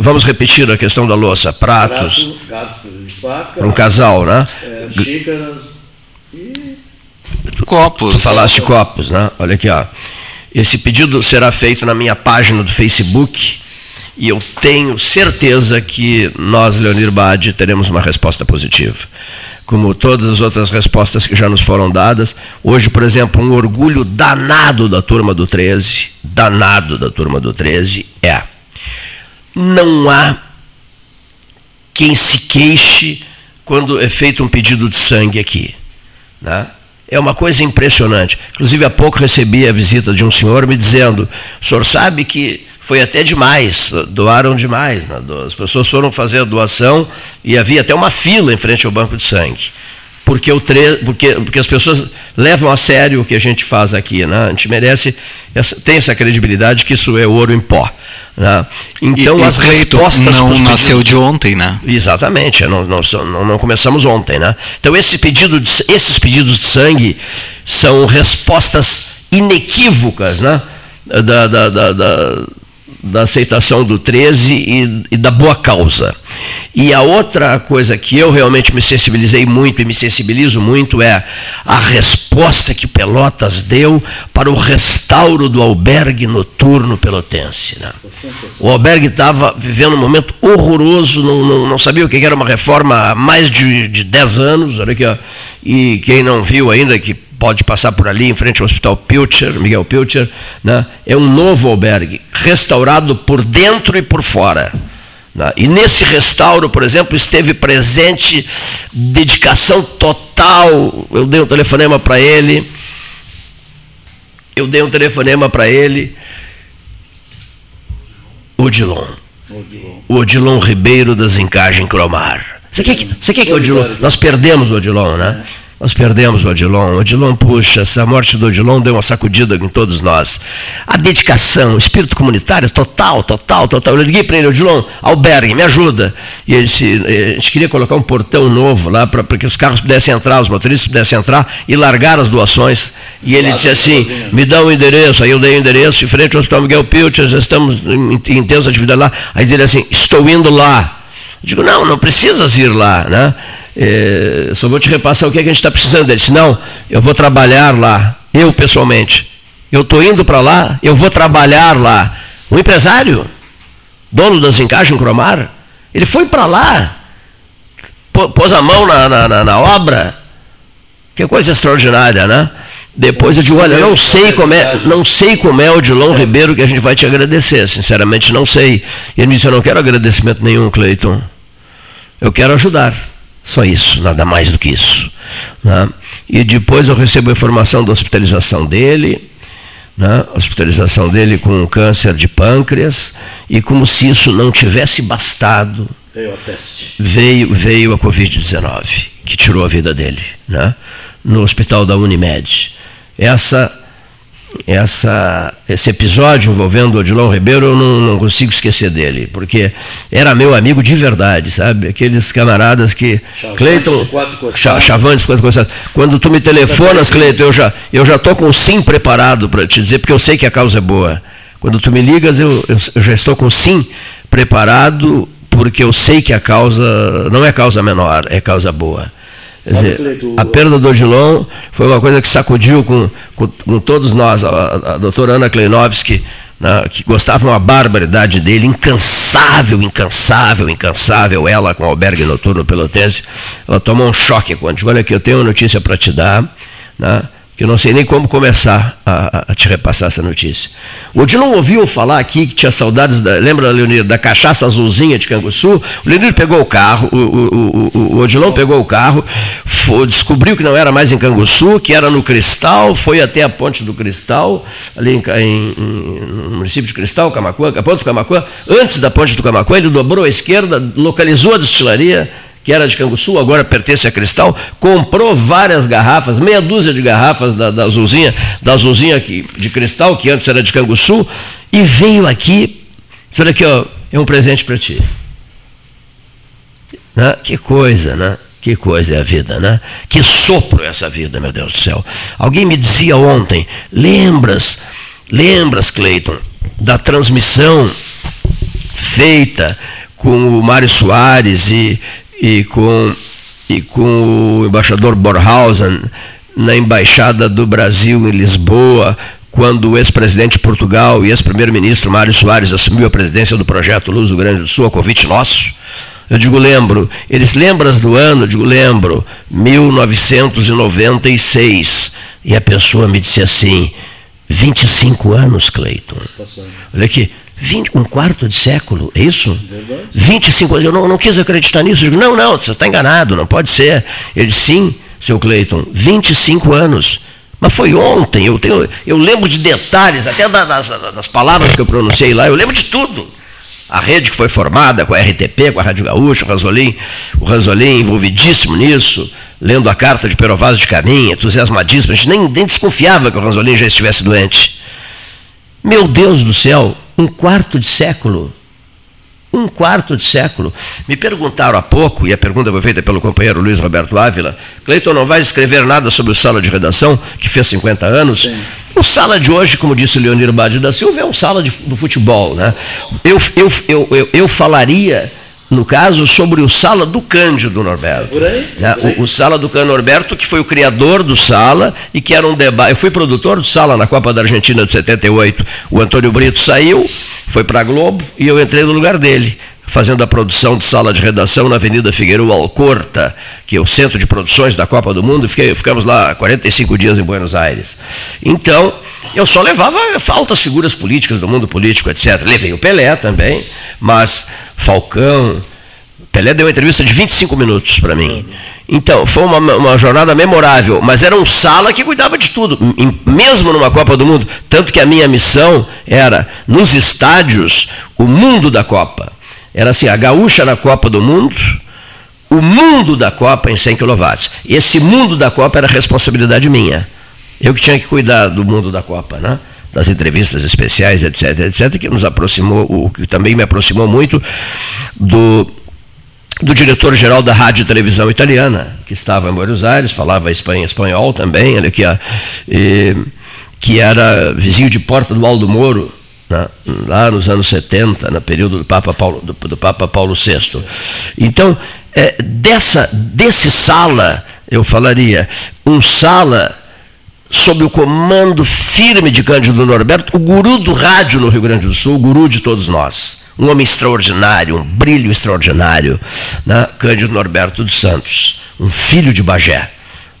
A: Vamos repetir a questão da louça. Pratos. Prato, faca. Um casal, né?
B: É, xícaras
A: Copos. Tu falaste copos, né? Olha aqui, ó. Esse pedido será feito na minha página do Facebook e eu tenho certeza que nós, Leonir Bade, teremos uma resposta positiva. Como todas as outras respostas que já nos foram dadas. Hoje, por exemplo, um orgulho danado da turma do 13, danado da turma do 13, é. Não há quem se queixe quando é feito um pedido de sangue aqui. Né? É uma coisa impressionante. Inclusive, há pouco recebi a visita de um senhor me dizendo: o senhor sabe que foi até demais, doaram demais. Né? As pessoas foram fazer a doação e havia até uma fila em frente ao banco de sangue. Porque, o tre... porque, porque as pessoas levam a sério o que a gente faz aqui. Né? A gente merece, essa, tem essa credibilidade que isso é ouro em pó. Né?
C: Então e, as e respostas. Não nasceu pedidos... de ontem, né?
A: Exatamente, não, não, não, não, começamos ontem. Né? Então esse pedido de, esses pedidos de sangue são respostas inequívocas né? da, da, da, da da aceitação do 13 e, e, da boa causa. E a outra coisa que eu realmente me sensibilizei muito e me sensibilizo muito é a resposta que Pelotas deu para o restauro do albergue noturno pelotense. Né? O albergue estava vivendo um momento horroroso, não, não, não, sabia o que era uma reforma há mais de, de 10 anos, olha aqui, ó, e quem não viu ainda que pode passar por ali, em frente ao Hospital Pilcher, Miguel Pilcher, né? é um novo albergue, restaurado por dentro e por fora. Né? E nesse restauro, por exemplo, esteve presente dedicação total. Eu dei um telefonema para ele, eu dei um telefonema para ele, Odilon. O Odilon Ribeiro das Encagem Cromar. Você quer que, você quer que Odilon. Nós perdemos o Odilon, né? Nós perdemos o Odilon. Odilon, puxa, essa morte do Odilon deu uma sacudida em todos nós. A dedicação, o espírito comunitário, total, total, total. Eu liguei para ele, Odilon, albergue, me ajuda. E ele disse, eh, a gente queria colocar um portão novo lá para que os carros pudessem entrar, os motoristas pudessem entrar e largar as doações. E ele disse assim, me dá o um endereço. Aí eu dei o um endereço, em frente ao Hospital Miguel Pilcher, já estamos em intensa atividade lá. Aí ele assim, estou indo lá. Digo, não, não precisas ir lá, né? é, só vou te repassar o que, é que a gente está precisando. Ele disse, não, eu vou trabalhar lá, eu pessoalmente. Eu estou indo para lá, eu vou trabalhar lá. O empresário, dono das encaixes em Cromar, ele foi para lá, pôs a mão na, na, na, obra, que coisa extraordinária, né? Depois eu digo, olha, não sei como é, não sei como é o Dilon Ribeiro que a gente vai te agradecer, sinceramente não sei. E ele disse, eu não quero agradecimento nenhum, Cleiton. Eu quero ajudar. Só isso, nada mais do que isso. Né? E depois eu recebo a informação da hospitalização dele, né? hospitalização dele com câncer de pâncreas, e como se isso não tivesse bastado,
B: veio a peste.
A: Veio, veio a Covid-19, que tirou a vida dele, né? no hospital da Unimed. Essa essa, esse episódio envolvendo o Odilon Ribeiro, eu não, não, consigo esquecer dele, porque era meu amigo de verdade, sabe? Aqueles camaradas que. Cleiton. Chavantes, quatro costados. Quando tu me telefonas, Cleiton, eu já eu já estou com o sim preparado para te dizer, porque eu sei que a causa é boa. Quando tu me ligas, eu, eu, eu já estou com o sim preparado, porque eu sei que a causa não é causa menor, é causa boa. Dizer, a perda do Odilon foi uma coisa que sacudiu com, com, com todos nós. A, a, doutora Ana Kleinovski, né, que gostava uma barbaridade dele, incansável, incansável, incansável, ela com o albergue noturno pelotense, ela tomou um choque quando disse, olha aqui, eu tenho uma notícia para te dar, né, que eu não sei nem como começar a, a, te repassar essa notícia. O Odilon ouviu falar aqui que tinha saudades, da, lembra, Leonir, da cachaça azulzinha de Canguçu? O Leonir pegou o carro, o, o, o, o Odilon pegou o carro, foi, descobriu que não era mais em Canguçu, que era no Cristal, foi até a Ponte do Cristal, ali em, em, no município de Cristal, Camacuã, a Ponte do Camacuã. Antes da Ponte do Camacuã, ele dobrou à esquerda, localizou a destilaria, que era de Canguçu, agora pertence a Cristal, comprou várias garrafas, meia dúzia de garrafas da, da Azulzinha, da Azulzinha aqui, de Cristal, que antes era de Canguçu, e veio aqui, olha aqui, ó, é um presente para ti. Né? Que coisa, né? Que coisa é a vida, né? Que sopro é essa vida, meu Deus do céu. Alguém me dizia ontem, lembras, lembras, Cleiton, da transmissão feita com o Mário Soares e e com, e com o embaixador Borhausen na Embaixada do Brasil em Lisboa, quando o ex-presidente de Portugal e ex-primeiro-ministro Mário Soares assumiu a presidência do projeto Luz do Grande do Sul, a convite nosso. Eu digo, lembro. Eles lembras do ano? Eu digo, lembro. 1996. E a pessoa me disse assim, 25 anos, Cleiton. Olha aqui, 20, um quarto de século, é isso? Verdade. 25 anos. Eu não, não quis acreditar nisso. Eu digo, não, não, você está enganado, não pode ser. Ele disse, sim, seu Cleiton, 25 anos. Mas foi ontem, eu, tenho, eu lembro de detalhes, até das, das palavras que eu pronunciei lá, eu lembro de tudo. A rede que foi formada com a RTP, com a Rádio Gaúcha, o Ranzolim, o Ranzolim envolvidíssimo nisso, lendo a carta de Perovaz de Caminha, entusiasmadíssimo, a gente nem, nem desconfiava que o Ranzolim já estivesse doente. Meu Deus do céu, um quarto de século um quarto de século. Me perguntaram há pouco, e a pergunta foi feita pelo companheiro Luiz Roberto Ávila, Cleiton, não vai escrever nada sobre o Sala de Redação, que fez 50 anos? Sim. O Sala de hoje, como disse Leonir Bade da Silva, é um Sala de, do futebol. Né? Eu, eu, eu, eu, eu falaria no caso, sobre o Sala do Cândido Norberto. Por aí, né? por aí. O, o, Sala do Cândido Norberto, que foi o criador do Sala e que era um debate. Eu fui produtor do Sala na Copa da Argentina de 78. O Antônio Brito saiu, foi para a Globo e eu entrei no lugar dele fazendo a produção de sala de redação na Avenida Figueiredo Alcorta, que é o centro de produções da Copa do Mundo, fiquei, ficamos lá 45 dias em Buenos Aires. Então, eu só levava altas figuras políticas do mundo político, etc. Levei o Pelé também, mas Falcão, Pelé deu uma entrevista de 25 minutos para mim. Então, foi uma, uma, jornada memorável, mas era um sala que cuidava de tudo, mesmo numa Copa do Mundo. Tanto que a minha missão era, nos estádios, o mundo da Copa. Era assim, a gaúcha na Copa do Mundo, o mundo da Copa em 100 kW. Esse mundo da Copa era responsabilidade minha. Eu que tinha que cuidar do mundo da Copa, né? das entrevistas especiais, etc, etc, que nos aproximou, o que também me aproximou muito do, do diretor-geral da Rádio e Televisão Italiana, que estava em Buenos Aires, falava espanhol, espanhol também, que, e, que era vizinho de porta do Aldo Moro, né, lá nos anos 70, no período do Papa Paulo, do, do Papa Paulo VI. Então, é, dessa, desse sala, eu falaria, um sala sob o comando firme de Cândido Norberto, o guru do rádio no Rio Grande do Sul, o guru de todos nós. Um homem extraordinário, um brilho extraordinário, né? Cândido Norberto dos Santos, um filho de Bagé.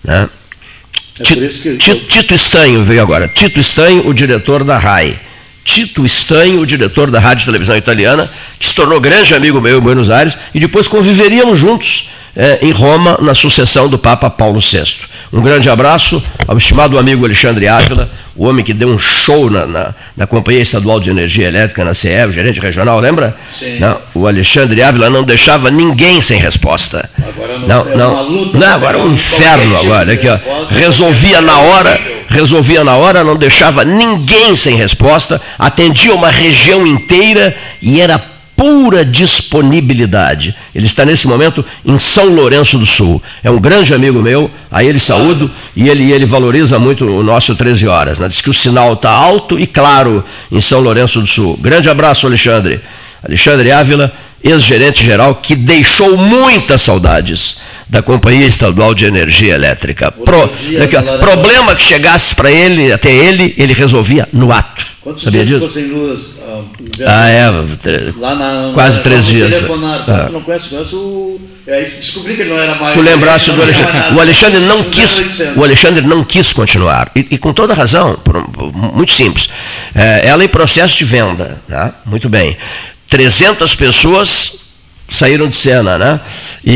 A: Né? É Tito, Tito Estanho veio agora. Tito Estanho, o diretor da RAI Tito Estanho, o diretor da Rádio e Televisão Italiana, que se tornou grande amigo meu em Buenos Aires, e depois conviveríamos juntos é, em Roma, na sucessão do Papa Paulo VI. Um grande abraço ao estimado amigo Alexandre Ávila, o homem que deu um show na, na, na Companhia Estadual de Energia Elétrica, na CE, o gerente regional, lembra? Sim. Não, o Alexandre Ávila não deixava ninguém sem resposta. Agora não, não, não, não agora é um inferno agora. Aqui, ó, resolvia na hora, resolvia na hora, não deixava ninguém sem resposta, atendia uma região inteira e era pura disponibilidade. Ele está nesse momento em São Lourenço do Sul. É um grande amigo meu, a ele saúdo, e ele, ele valoriza muito o nosso 13 horas. Né? Diz que o sinal está alto e claro em São Lourenço do Sul. Grande abraço, Alexandre. Alexandre Ávila, ex-gerente geral, que deixou muitas saudades da Companhia Estadual de Energia Elétrica. Pro, dia, problema que chegasse para ele, até ele, ele resolvia no ato.
B: Quantos Sabia dias ficou sem luz?
A: Ah, é,
B: lá na,
A: quase na, três dias.
B: Ah. Não conhece o. É, descobri que ele não era mais.
A: Tu lembraste do Alexandre. O Alexandre não quis. O Alexandre não quis continuar. E, e com toda razão, por, muito simples. É, ela em processo de venda. Né? Muito bem. 300 pessoas saíram de cena, né? E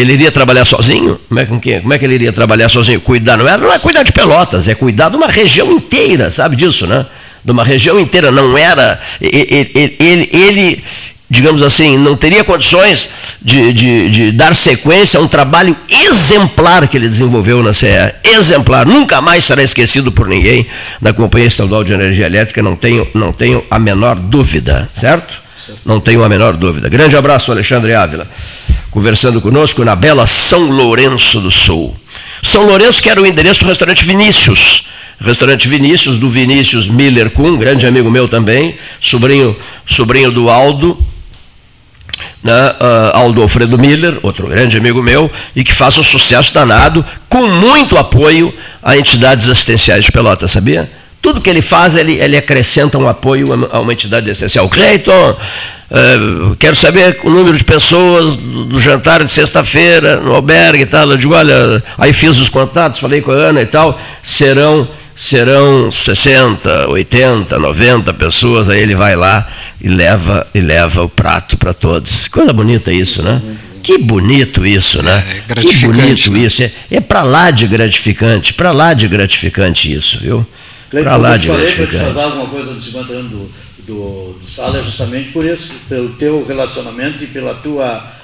A: ele iria trabalhar sozinho? Como é, com quem? Como é que ele iria trabalhar sozinho? Cuidar, não é, não é cuidar de Pelotas, é cuidar de uma região inteira, sabe disso, né? De uma região inteira, não era. Ele, ele, ele digamos assim, não teria condições de, de, de, dar sequência a um trabalho exemplar que ele desenvolveu na CE. Exemplar, nunca mais será esquecido por ninguém na Companhia Estadual de Energia Elétrica, não tenho, não tenho a menor dúvida, certo? Não tenho a menor dúvida. Grande abraço, Alexandre Ávila, conversando conosco na bela São Lourenço do Sul. São Lourenço, que era o endereço do restaurante Vinícius. Restaurante Vinícius, do Vinícius Miller Kuhn, grande amigo meu também, sobrinho, sobrinho do Aldo, uh, Aldo Alfredo Miller, outro grande amigo meu, e que faz um sucesso danado, com muito apoio a entidades assistenciais de Pelota, sabia? Tudo que ele faz, ele, ele acrescenta um apoio a uma entidade essencial. Cleiton, uh, quero saber o número de pessoas do, do jantar de sexta-feira no albergue e tal. Eu digo, olha, aí fiz os contatos, falei com a Ana e tal, serão serão 60, 80, 90 pessoas, aí ele vai lá e leva e leva o prato para todos. Coisa bonita isso, né? Que bonito isso, né?
C: É,
A: que bonito
C: né?
A: isso. É, é para lá de gratificante, para lá de gratificante isso, viu? Para lá de
B: gratificante. Eu te fazer alguma coisa 50 anos do, do, do Sala é justamente por isso, pelo teu relacionamento e pela tua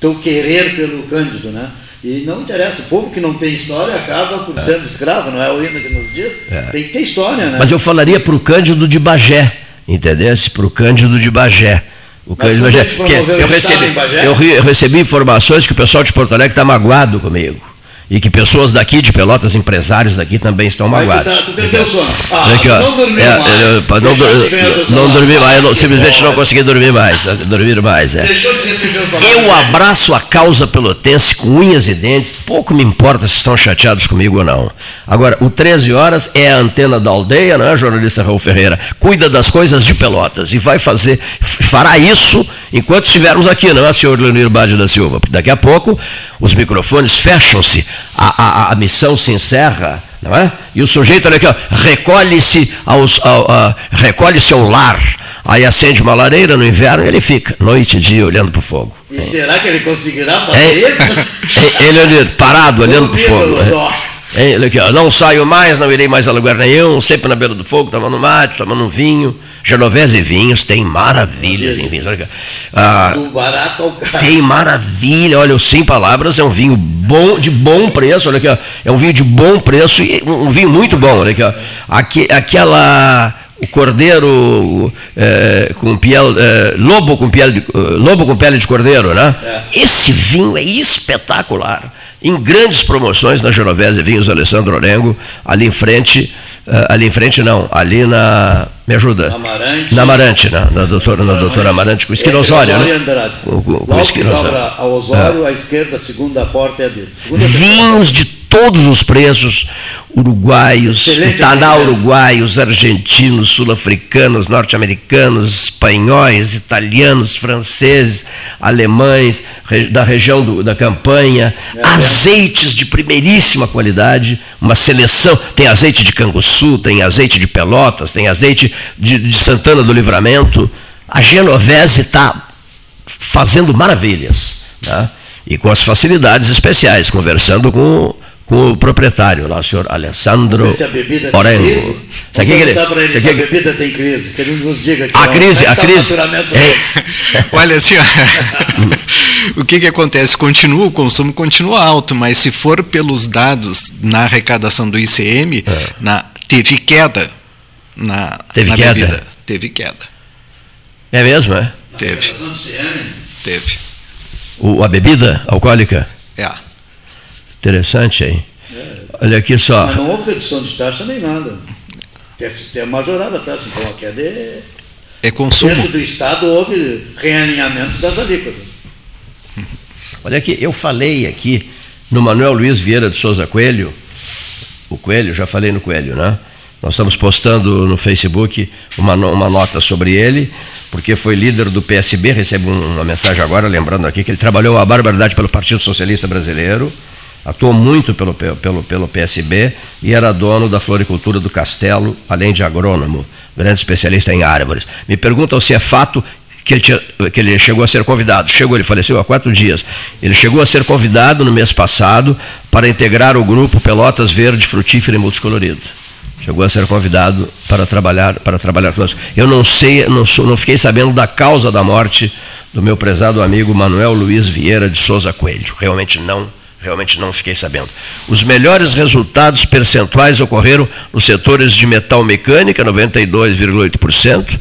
B: teu querer pelo Cândido, né? E não interessa, o povo que não tem história acaba por sendo escravo, não é o hino que nos diz?
A: É.
B: Tem que ter história, né?
A: Mas eu falaria para o Cândido de Bagé, entendesse? Para o Cândido de Bagé. O
B: Mas
A: Cândido de
B: quando a
A: Bagé.
B: promoveu
A: eu recebi, eu, eu recebi informações que o pessoal de Porto Alegre está magoado comigo. E que pessoas daqui de Pelotas, empresários daqui também estão magoados.
B: tá. Ah,
A: ó.
B: não dormiu
A: É,
B: mais.
A: eu- pra não, não dormi mais, eu não- simplesmente não consegui dormir mais. Dormir mais, é. Eu abraço a causa pelotense com unhas e dentes, pouco me importa se estão chateados comigo ou não. Agora, o 13 horas é a antena da aldeia, não é, jornalista Raul Ferreira? Cuida das coisas de Pelotas e vai fazer, fará isso enquanto estivermos aqui, não é, senhor Leonir Bade da Silva? Porque daqui a pouco os microfones fecham-se, a, a- a missão se encerra. Não é? E o sujeito, olha aqui, recolhe-se ao, a- recolhe-se ao lar, aí acende uma lareira no inverno e ele fica noite e dia olhando para o fogo.
B: E será que ele conseguirá fazer
A: É,
B: isso?
A: é, ele ali, parado, olhando para o fogo. É, ele aqui, ó, não saio mais, não irei mais a lugar nenhum, sempre na beira do fogo, tomando mate, tomando um vinho. Genovese e vinhos, tem maravilhas em vinhos. Olha aqui. ó. Ah,
B: Do barato ao caro.
A: tem maravilha, olha, o Sem Palavras é um vinho bom, de bom preço, olha aqui, ó, é um vinho de bom preço e um vinho muito bom, olha aqui, ó. Aqui, aquela, o cordeiro é, com piel, é, lobo, com pele de, lobo com pele de cordeiro, né? Esse vinho é espetacular, em grandes promoções na Genovese Vinhos Alessandro Orengo, ali em frente, eh, ali em frente não, ali na, me ajuda,
B: Amarante.
A: na Amarante, na, na doutora, na doutora Amarante, com o Esquina Osório,
B: Osório
A: né?
B: Andrade.
A: Com- com- com
B: Logo
A: Esquina
B: dobra
A: Osório.
B: Osório, à esquerda, a segunda porta é a
A: vinhos de todos os preços, uruguaios,
B: Excelente
A: Taná
B: atendimento.
A: uruguaios, argentinos, sul-africanos, norte-americanos, espanhóis, italianos, franceses, alemães, da região do- da campanha, azeites de primeiríssima qualidade, uma seleção, tem azeite de Canguçu, tem azeite de Pelotas, tem azeite de, de Santana do Livramento, a Genovese está fazendo maravilhas, né? e com as facilidades especiais, conversando com, com o proprietário lá, o senhor Alessandro
B: Se a bebida tem
A: Orengo.
B: crise,
A: Sabe
B: vamos
A: o que ele- sabe
B: se a bebida tem crise, que ele nos diga aqui.
A: A
B: ó,
A: crise,
B: é
A: a
B: que tá
A: crise. É.
C: Olha assim, o que, que acontece? Continua, o consumo continua alto, mas se for pelos dados na arrecadação do ICM, na, teve queda na,
A: Teve
C: na
A: queda?
C: bebida. Teve queda.
A: É mesmo, é?
C: Teve.
B: Arrecadação do CM,
C: Teve.
A: O, a bebida alcoólica?
C: É.
A: Interessante aí. Olha aqui só.
B: Mas não houve redução de taxa nem nada. Tem, tem majorada a taxa, então a queda é.
C: É consumo.
B: Dentro do Estado houve realinhamento das alíquotas.
A: Olha aqui, eu falei aqui no Manuel Luiz Vieira de Souza Coelho, o Coelho, já falei no Coelho, né? Nós estamos postando no Facebook uma, uma nota sobre ele, porque foi líder do PSB, recebo um- uma mensagem agora, lembrando aqui que ele trabalhou uma barbaridade pelo Partido Socialista Brasileiro, atuou muito pelo, pelo, pelo PSB e era dono da floricultura do Castelo, além de agrônomo, grande especialista em árvores. Me perguntam se é fato que ele, tinha- que ele chegou a ser convidado. Chegou, ele faleceu há quatro dias. Ele chegou a ser convidado no mês passado para integrar o grupo Pelotas Verde, Frutífera e Multicolorido. Chegou a ser convidado para trabalhar para trabalhar conosco. Eu não sei, não, sou, não fiquei sabendo da causa da morte do meu prezado amigo Manuel Luiz Vieira de Souza Coelho. Realmente não, realmente não fiquei sabendo. Os melhores resultados percentuais ocorreram nos setores de metal mecânica, 92,8%,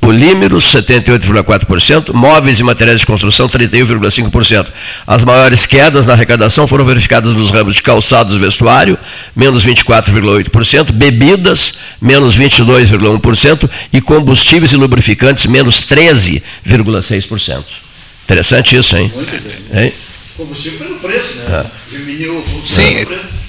A: polímeros 78,4%, móveis e materiais de construção 31,5%. As maiores quedas na arrecadação foram verificadas nos ramos de calçados e vestuário, menos 24,8%, bebidas, menos 22,1% e combustíveis e lubrificantes, menos 13,6%. Interessante isso, hein?
B: Muito bem.
A: Hein?
B: Combustível pelo preço, né? Diminuiu o
C: Sim,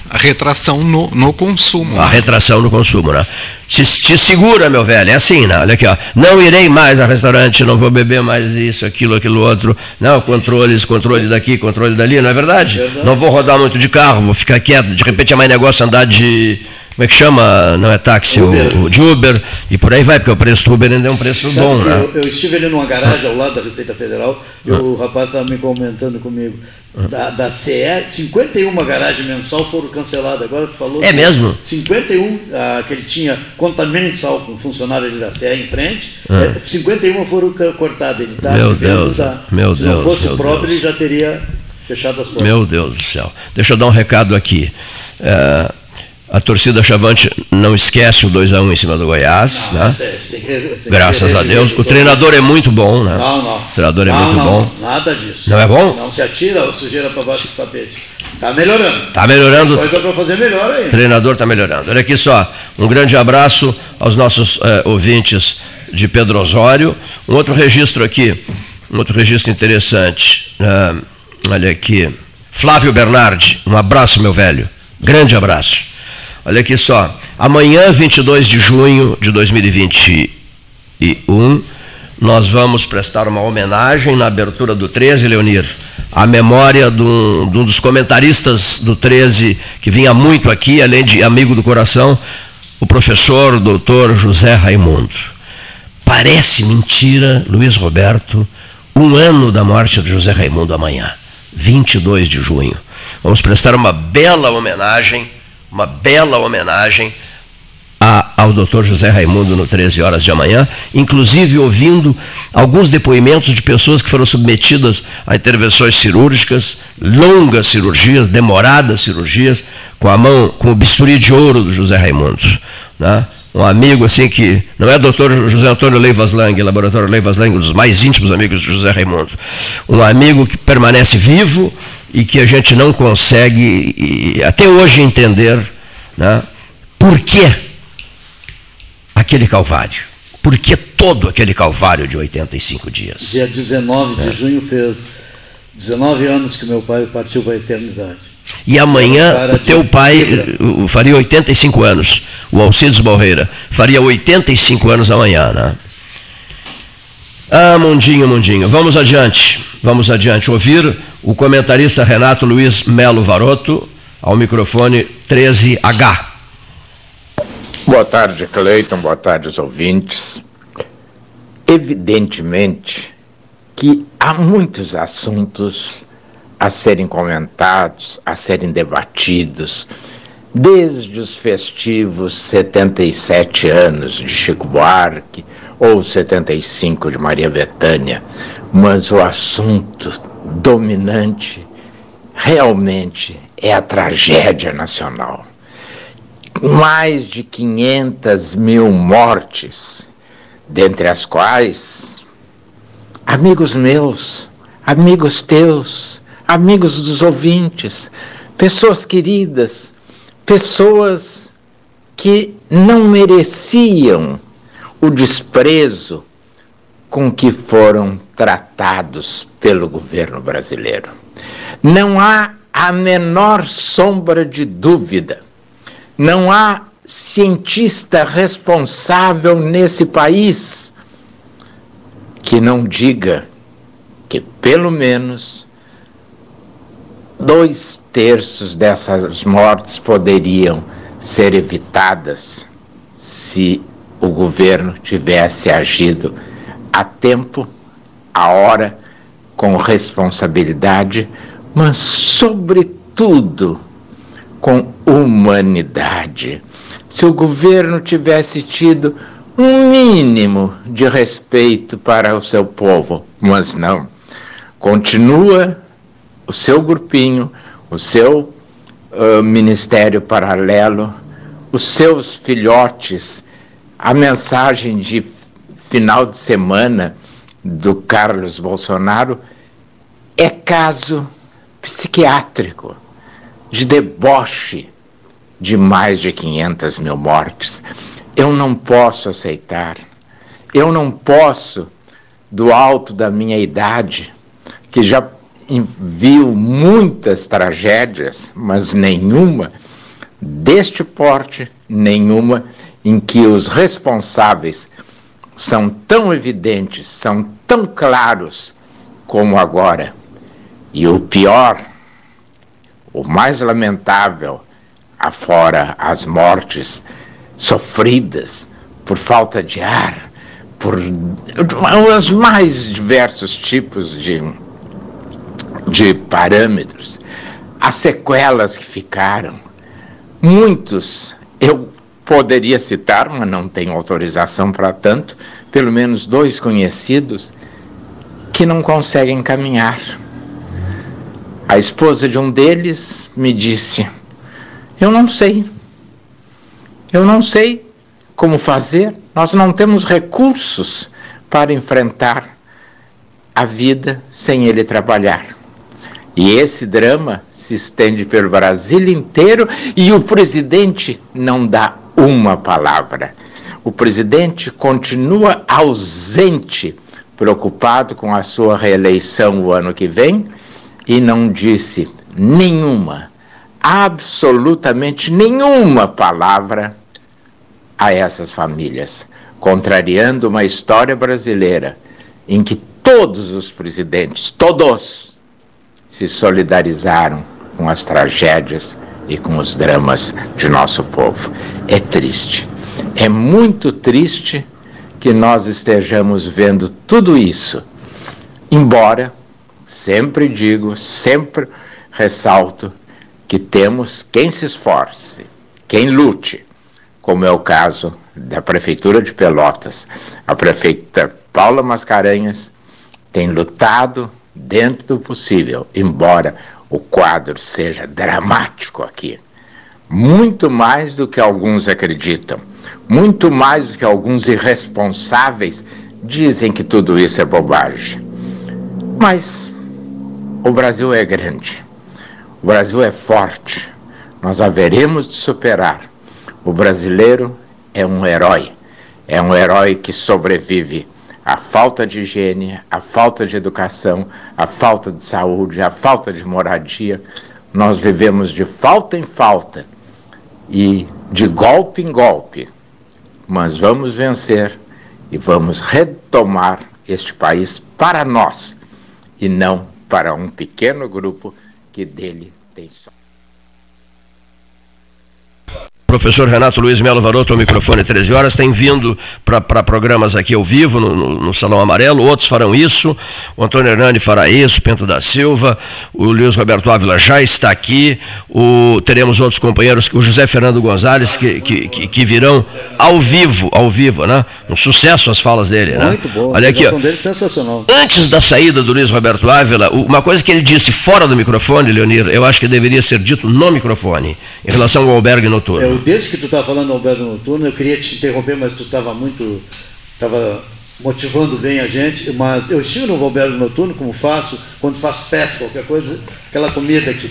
C: a retração no, no consumo.
A: A retração no consumo, né? Te, te segura, meu velho, é assim, né? Olha aqui, ó. Não irei mais a restaurante, não vou beber mais isso, aquilo, aquilo outro. Não, controles, controle daqui, controle dali, não é verdade?
B: Verdade.
A: Não vou rodar muito de carro, vou ficar quieto. De repente é mais negócio andar de, como é que chama? Não é táxi, o, o, de Uber, e por aí vai, porque o preço do Uber ainda é um preço
B: Sabe
A: bom, né?
B: Eu, eu estive ali numa garagem ao lado da Receita Federal e o rapaz estava me comentando comigo. Da, da CE, 51 garagens mensal foram canceladas. Agora tu falou.
A: É mesmo?
B: 51, ah, que ele tinha conta mensal com funcionário ali da CE em frente,
A: Ah.
B: eh, 51 foram ca- cortadas. Ele tá
A: Meu
B: se
A: Deus,
B: da-
A: meu
B: Se não
A: Deus,
B: fosse
A: meu
B: o próprio,
A: Deus.
B: ele já teria fechado as portas.
A: Meu Deus do céu. Deixa eu dar um recado aqui. É, a torcida Chavante não esquece o 2x1 em cima do Goiás. né?
B: Esse- esse tem que- tem
A: Graças a Deus. O treinador é muito bom, né?
B: Não, não.
A: O treinador é
B: não,
A: muito
B: não,
A: bom.
B: Nada disso.
A: Não é bom?
B: Não se atira a sujeira para baixo do tapete. Está melhorando.
A: Está melhorando.
B: Tem coisa para fazer melhor aí.
A: O treinador está melhorando. Olha aqui só, um grande abraço aos nossos eh, ouvintes de Pedro Osório. Um outro registro aqui, um outro registro interessante. Ah, olha aqui. Flávio Bernardi, um abraço, meu velho. Grande abraço. Olha aqui só. Amanhã, 22 de junho de 2021, nós vamos prestar uma homenagem na abertura do 13, Leonir, à memória de um, de um dos comentaristas do 13, que vinha muito aqui, além de amigo do coração, o professor doutor José Raimundo. Parece mentira, Luiz Roberto, um ano da morte de José Raimundo amanhã, 22 de junho. Vamos prestar uma bela homenagem, uma bela homenagem a- ao Dr. José Raimundo no 13 horas de amanhã, inclusive ouvindo alguns depoimentos de pessoas que foram submetidas a intervenções cirúrgicas, longas cirurgias, demoradas cirurgias, com a mão, com o bisturi de ouro do José Raimundo. Né? Um amigo assim que não é Dr. José Antônio Leivas Lang, laboratório Leivas Lang, um dos mais íntimos amigos de José Raimundo. Um amigo que permanece vivo e que a gente não consegue até hoje entender né, por que aquele calvário. Por que todo aquele calvário de 85 dias?
B: Dia 19
A: É.
B: de junho fez 19 anos que meu pai partiu para a eternidade.
A: E amanhã o teu pai faria 85 anos, o Alcides Balreira, faria 85 anos amanhã, né? Ah, Mundinho, Mundinho. Vamos adiante, vamos adiante. Ouvir o comentarista Renato Luiz Melo Varoto, ao microfone 13H.
L: Boa tarde, Cleiton. Boa tarde, os ouvintes. Evidentemente que há muitos assuntos a serem comentados, a serem debatidos, desde os festivos 77 anos de Chico Buarque ou 75 de Maria Bethânia, mas o assunto dominante realmente é a tragédia nacional. Mais de 500 mil mortes, dentre as quais amigos meus, amigos teus, amigos dos ouvintes, pessoas queridas, pessoas que não mereciam o desprezo com que foram tratados pelo governo brasileiro. Não há a menor sombra de dúvida não há cientista responsável nesse país que não diga que pelo menos dois terços dessas mortes poderiam ser evitadas se o governo tivesse agido a tempo, a hora, com responsabilidade, mas, sobretudo, com humanidade. Se o governo tivesse tido um mínimo de respeito para o seu povo, mas não. Continua o seu grupinho, o seu uh, ministério paralelo, os seus filhotes, a mensagem de final de semana do Carlos Bolsonaro é caso psiquiátrico de deboche de mais de 500 mil mortes. Eu não posso aceitar. Eu não posso, do alto da minha idade, que já viu muitas tragédias, mas nenhuma deste porte, nenhuma em que os responsáveis são tão evidentes, são tão claros como agora. E o pior, o mais lamentável, afora as mortes sofridas por falta de ar, por os mais diversos tipos de, de parâmetros, as sequelas que ficaram. Muitos, eu poderia citar, mas não tenho autorização para tanto, pelo menos dois conhecidos, que não conseguem caminhar. A esposa de um deles me disse: Eu não sei. Eu não sei como fazer. Nós não temos recursos para enfrentar a vida sem ele trabalhar. E esse drama se estende pelo Brasil inteiro e o presidente não dá uma palavra. O presidente continua ausente, preocupado com a sua reeleição o ano que vem e não disse nenhuma, absolutamente nenhuma palavra a essas famílias, contrariando uma história brasileira em que todos os presidentes, todos, se solidarizaram com as tragédias e com os dramas de nosso povo. É triste, é muito triste que nós estejamos vendo tudo isso, embora sempre digo, sempre ressalto que temos quem se esforce, quem lute, como é o caso da Prefeitura de Pelotas. A prefeita Paula Mascarenhas tem lutado dentro do possível, embora o quadro seja dramático aqui. Muito mais do que alguns acreditam, muito mais do que alguns irresponsáveis dizem que tudo isso é bobagem. Mas o Brasil é grande, o Brasil é forte, nós haveremos de superar. O brasileiro é um herói, é um herói que sobrevive a falta de higiene, a falta de educação, a falta de saúde, a falta de moradia. Nós vivemos de falta em falta e de golpe em golpe. Mas vamos vencer e vamos retomar este país para nós e não para um pequeno grupo que dele tem só.
A: Professor Renato Luiz Melo Varoto, o microfone 13 horas, tem vindo para programas aqui ao vivo, no, no, no, Salão Amarelo, outros farão isso, o Antônio Hernani fará isso, Pento da Silva, o Luiz Roberto Ávila já está aqui, o, teremos outros companheiros, o José Fernando Gonzalez, que, que, que, que virão ao vivo, ao vivo, né? Um sucesso as falas dele, né?
B: Muito bom,
A: Olha aqui, ó.
B: dele é sensacional.
A: Antes da saída do Luiz Roberto Ávila, uma coisa que ele disse fora do microfone, Leonir, eu acho que deveria ser dito no microfone, em relação ao albergue noturno.
B: É, desde que tu estava falando do albergue noturno, eu queria te interromper, mas tu estava muito. estava motivando bem a gente, mas eu estive no albergue noturno, como faço, quando faço festa, qualquer coisa, aquela comida que,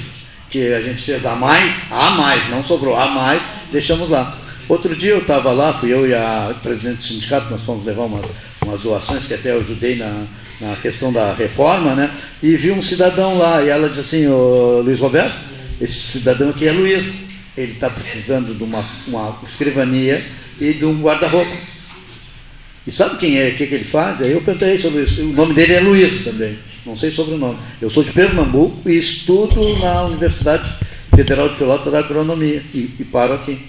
B: que a gente fez a mais, a mais, não sobrou, a mais, deixamos lá. Outro dia eu estava lá, fui eu e a presidente do sindicato, nós fomos levar umas, umas doações que até eu ajudei na, na questão da reforma, né? E vi um cidadão lá, e ela disse assim, ô Luiz Roberto, esse cidadão aqui é Luiz, ele está precisando de uma, uma escrivania e de um guarda-roupa. E sabe quem é, o que, que ele faz? Aí eu perguntei sobre isso. O nome dele é Luiz também, não sei sobre o nome. Eu sou de Pernambuco e estudo na Universidade Federal de Pelotas da Agronomia e, e paro aqui.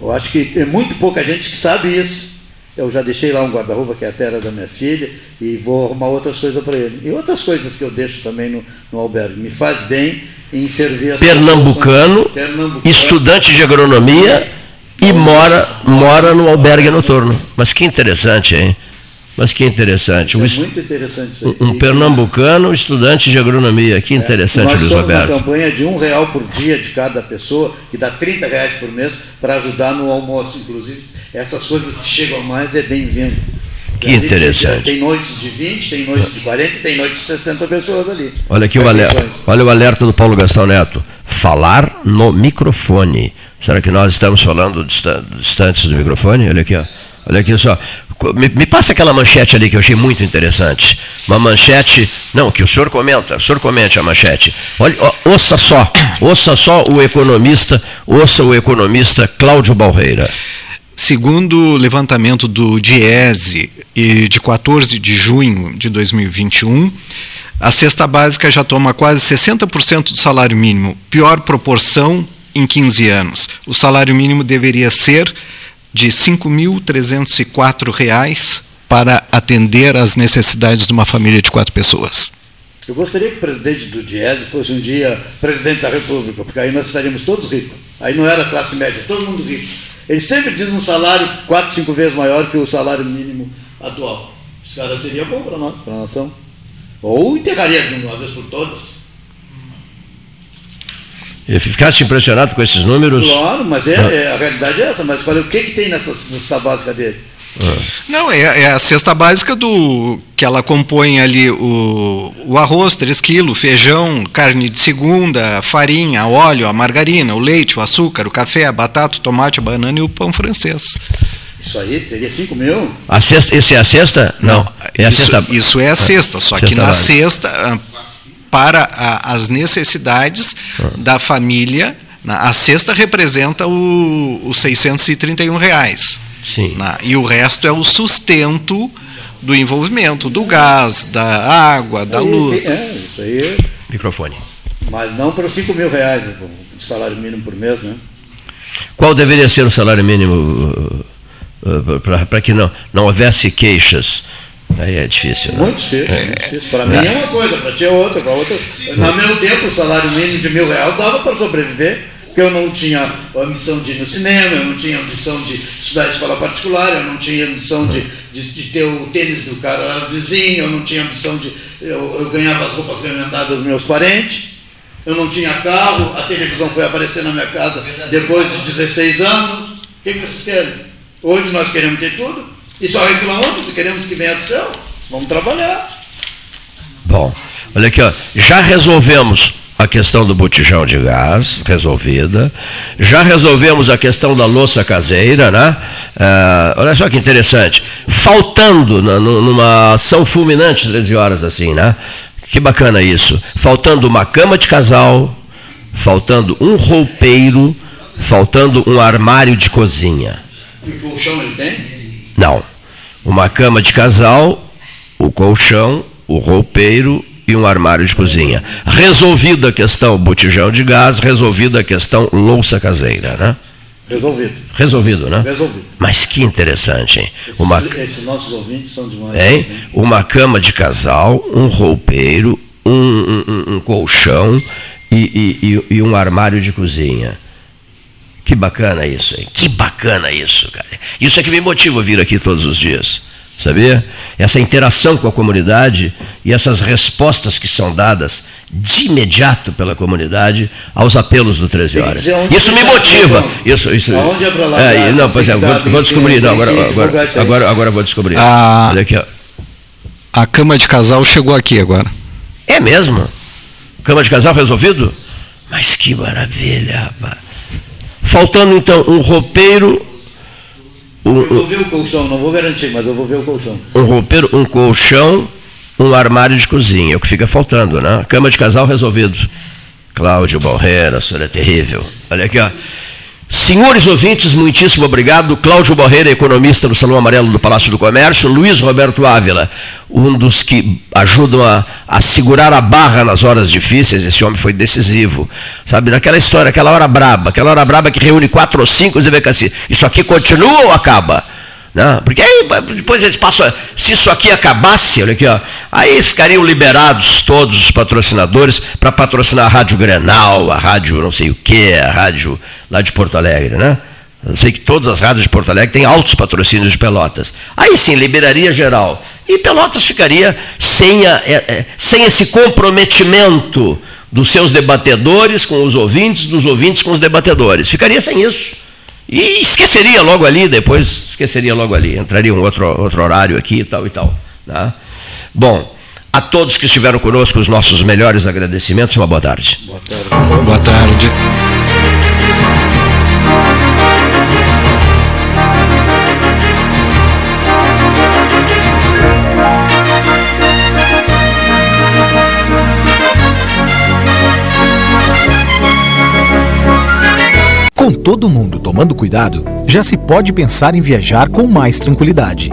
B: Eu acho que é muito pouca gente que sabe isso. Eu já deixei lá um guarda-roupa, que é a terra da minha filha, e vou arrumar outras coisas para ele. E outras coisas que eu deixo também no, no albergue. Me faz bem em servir as
A: Pernambucano,
B: Pernambucano,
A: estudante de agronomia e mora, mora no albergue noturno. Mas que interessante, hein? Mas que interessante.
B: Isso
A: Um,
B: é muito interessante isso aí.
A: um pernambucano, estudante de agronomia. Que interessante,
B: Nós
A: Luiz
B: somos uma
A: Roberto.
B: campanha de um real por dia de cada pessoa, que dá 30 reais por mês, para ajudar no almoço. Inclusive, essas coisas que chegam a mais é bem-vindo.
A: Que interessante.
B: Tem noites de 20, tem noites de 40 e tem noites de 60 pessoas ali.
A: Olha aqui o alerta, olha o alerta do Paulo Gastão Neto. Falar no microfone. Será que nós estamos falando distan- distantes do microfone? Olha aqui, ó. Olha aqui só. Me, me passa aquela manchete ali que eu achei muito interessante. Uma manchete. Não, que o senhor comenta, o senhor comente a manchete. Olha, ó, ouça só, ouça só o economista, ouça o economista Cláudio Balreira.
C: Segundo o levantamento do Diese de 14 de junho de 2021, a cesta básica já toma quase 60% do salário mínimo, pior proporção em 15 anos. O salário mínimo deveria ser de R$ 5.304 para atender às necessidades de uma família de quatro pessoas.
B: Eu gostaria que o presidente do Diese fosse um dia presidente da República, porque aí nós estaríamos todos ricos. Aí não era classe média, todo mundo rico. Ele sempre diz um salário quatro, cinco vezes maior que o salário mínimo atual. Esse cara seria bom para nós, para a nação. Ou enterraria de uma vez por todas.
A: E ficasse impressionado com esses números?
B: Claro, mas é, é, a realidade é essa. Mas olha, o que, que tem nessa cesta básica dele?
C: Não, é, é, a cesta básica do que ela compõe ali o, o arroz, 3 quilos, feijão, carne de segunda, farinha, óleo, a margarina, o leite, o açúcar, o café, a batata, o tomate, a banana e o pão francês.
B: Isso aí teria 5 mil?
A: A cesta, esse é a cesta? Não. é a
C: isso,
A: cesta...
C: isso é a cesta, só
A: Cesta
C: que na
A: básica.
C: cesta, ah, para a- as necessidades da família, a cesta representa o, os 631 reais.
A: Sim.
C: Na- e o resto é o sustento do envolvimento, do gás, da água, da
B: Aí,
C: luz.
B: É, isso aí.
A: Microfone.
B: Mas não para os 5 mil reais né, de salário mínimo por mês, né?
A: Qual deveria ser o salário mínimo uh, para que não, não houvesse queixas? Aí é difícil. Né?
B: Muito difícil. muito difícil. Para mim é uma coisa, para ti é outra, para outra. No meu tempo, o salário mínimo de mil reais dava para sobreviver, porque eu não tinha a missão de ir no cinema, eu não tinha a missão de estudar em escola particular, eu não tinha a missão de, de, de ter o tênis do cara vizinho, eu não tinha a missão de. Eu, eu ganhava as roupas remendadas dos meus parentes. Eu não tinha carro, a televisão foi aparecer na minha casa depois de 16 anos. O que, que vocês querem? Hoje nós queremos ter tudo e só reclamamos se queremos que venha do céu. Vamos trabalhar.
A: Bom, olha aqui, ó. já resolvemos a questão do botijão de gás, resolvida. Já resolvemos a questão da louça caseira, né? Ah, olha só que interessante. Faltando na- nu- numa ação fulminante, 13 horas assim, né? Que bacana isso. Faltando uma cama de casal, faltando um roupeiro, faltando um armário de cozinha.
B: E o colchão ele tem?
A: Não. Uma cama de casal, o colchão, o roupeiro e um armário de cozinha. Resolvida a questão botijão de gás, resolvida a questão louça caseira, né?
B: Resolvido.
A: Resolvido, né?
B: Resolvido.
A: Mas que interessante, hein?
B: Esses,
A: Uma,
B: esses nossos ouvintes são demais.
A: hein? Uma cama de casal, um roupeiro, um, um- um- colchão e, e- e- e um armário de cozinha. Que bacana isso, hein? Que bacana isso, cara. Isso é que me motiva a vir aqui todos os dias, sabia? Essa interação com a comunidade e essas respostas que são dadas de imediato pela comunidade aos apelos do 13
B: Tem que
A: horas. Isso me
B: está,
A: motiva. Isso, isso.
B: Aonde é pra lá,
A: É, não, pois é, vou, vou descobrir. Não, agora, agora, agora, agora vou descobrir.
C: Ah.
A: Olha aqui, ó.
C: A cama de casal chegou aqui agora.
A: É mesmo? Cama de casal resolvido? Mas que maravilha, rapaz. Faltando então um roupeiro, um,
B: Eu vou ver o colchão, não vou garantir, mas eu vou ver o colchão.
A: um roupeiro, um colchão, um armário de cozinha. É o que fica faltando, né? Cama de casal resolvido. Cláudio Borreira, a senhora é terrível. Olha aqui, ó. Senhores ouvintes, muitíssimo obrigado. Cláudio Borreira, economista do Salão Amarelo do Palácio do Comércio. Luiz Roberto Ávila, um dos que ajudam a, a segurar a barra nas horas difíceis. Esse homem foi decisivo. Sabe, naquela história, aquela hora braba, aquela hora braba que reúne quatro ou cinco e vê assim, isso aqui continua ou acaba? Não, porque aí depois eles passam. Se isso aqui acabasse, olha aqui, ó, aí ficariam liberados todos os patrocinadores para patrocinar a Rádio Grenal, a Rádio não sei o que, a Rádio lá de Porto Alegre, né? Eu sei que todas as rádios de Porto Alegre têm altos patrocínios de Pelotas. Aí sim, liberaria geral. E Pelotas ficaria sem, a- é- é, sem esse comprometimento dos seus debatedores com os ouvintes, dos ouvintes com os debatedores. Ficaria sem isso. E esqueceria logo ali, depois esqueceria logo ali. Entraria um outro, outro horário aqui e tal e tal. né? Bom, a todos que estiveram conosco, os nossos melhores agradecimentos. Uma boa tarde.
C: Boa tarde.
M: Com todo mundo tomando cuidado, já se pode pensar em viajar com mais tranquilidade.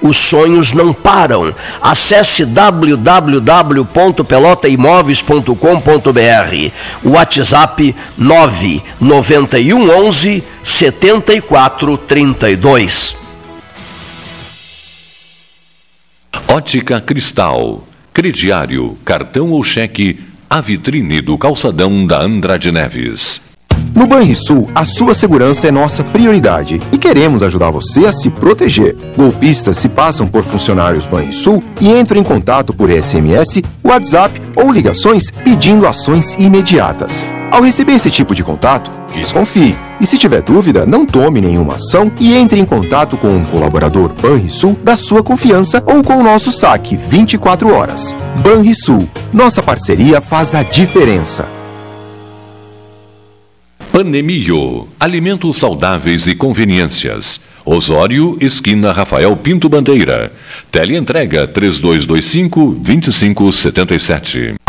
A: os sonhos não param. Acesse www.pelotaimóveis.com.br. WhatsApp 991 11 7432.
E: Ótica Cristal. Crediário, cartão ou cheque, a vitrine do calçadão da Andrade Neves.
N: No Banrisul, a sua segurança é nossa prioridade e queremos ajudar você a se proteger. Golpistas se passam por funcionários Banrisul e entram em contato por SMS, WhatsApp ou ligações pedindo ações imediatas. Ao receber esse tipo de contato, desconfie. E se tiver dúvida, não tome nenhuma ação e entre em contato com um colaborador Banrisul da sua confiança ou com o nosso saque 24 horas. Banrisul, nossa parceria faz a diferença.
E: Panemio, alimentos saudáveis e conveniências. Osório, esquina Rafael Pinto Bandeira. Teleentrega 3225-2577.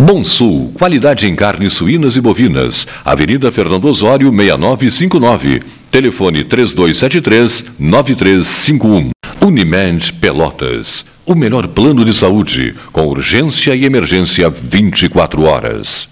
E: Bom Sul, qualidade em carnes suínas e bovinas. Avenida Fernando Osório, 6959. Telefone 3273-9351. Unimed Pelotas. O melhor plano de saúde, com urgência e emergência 24 horas.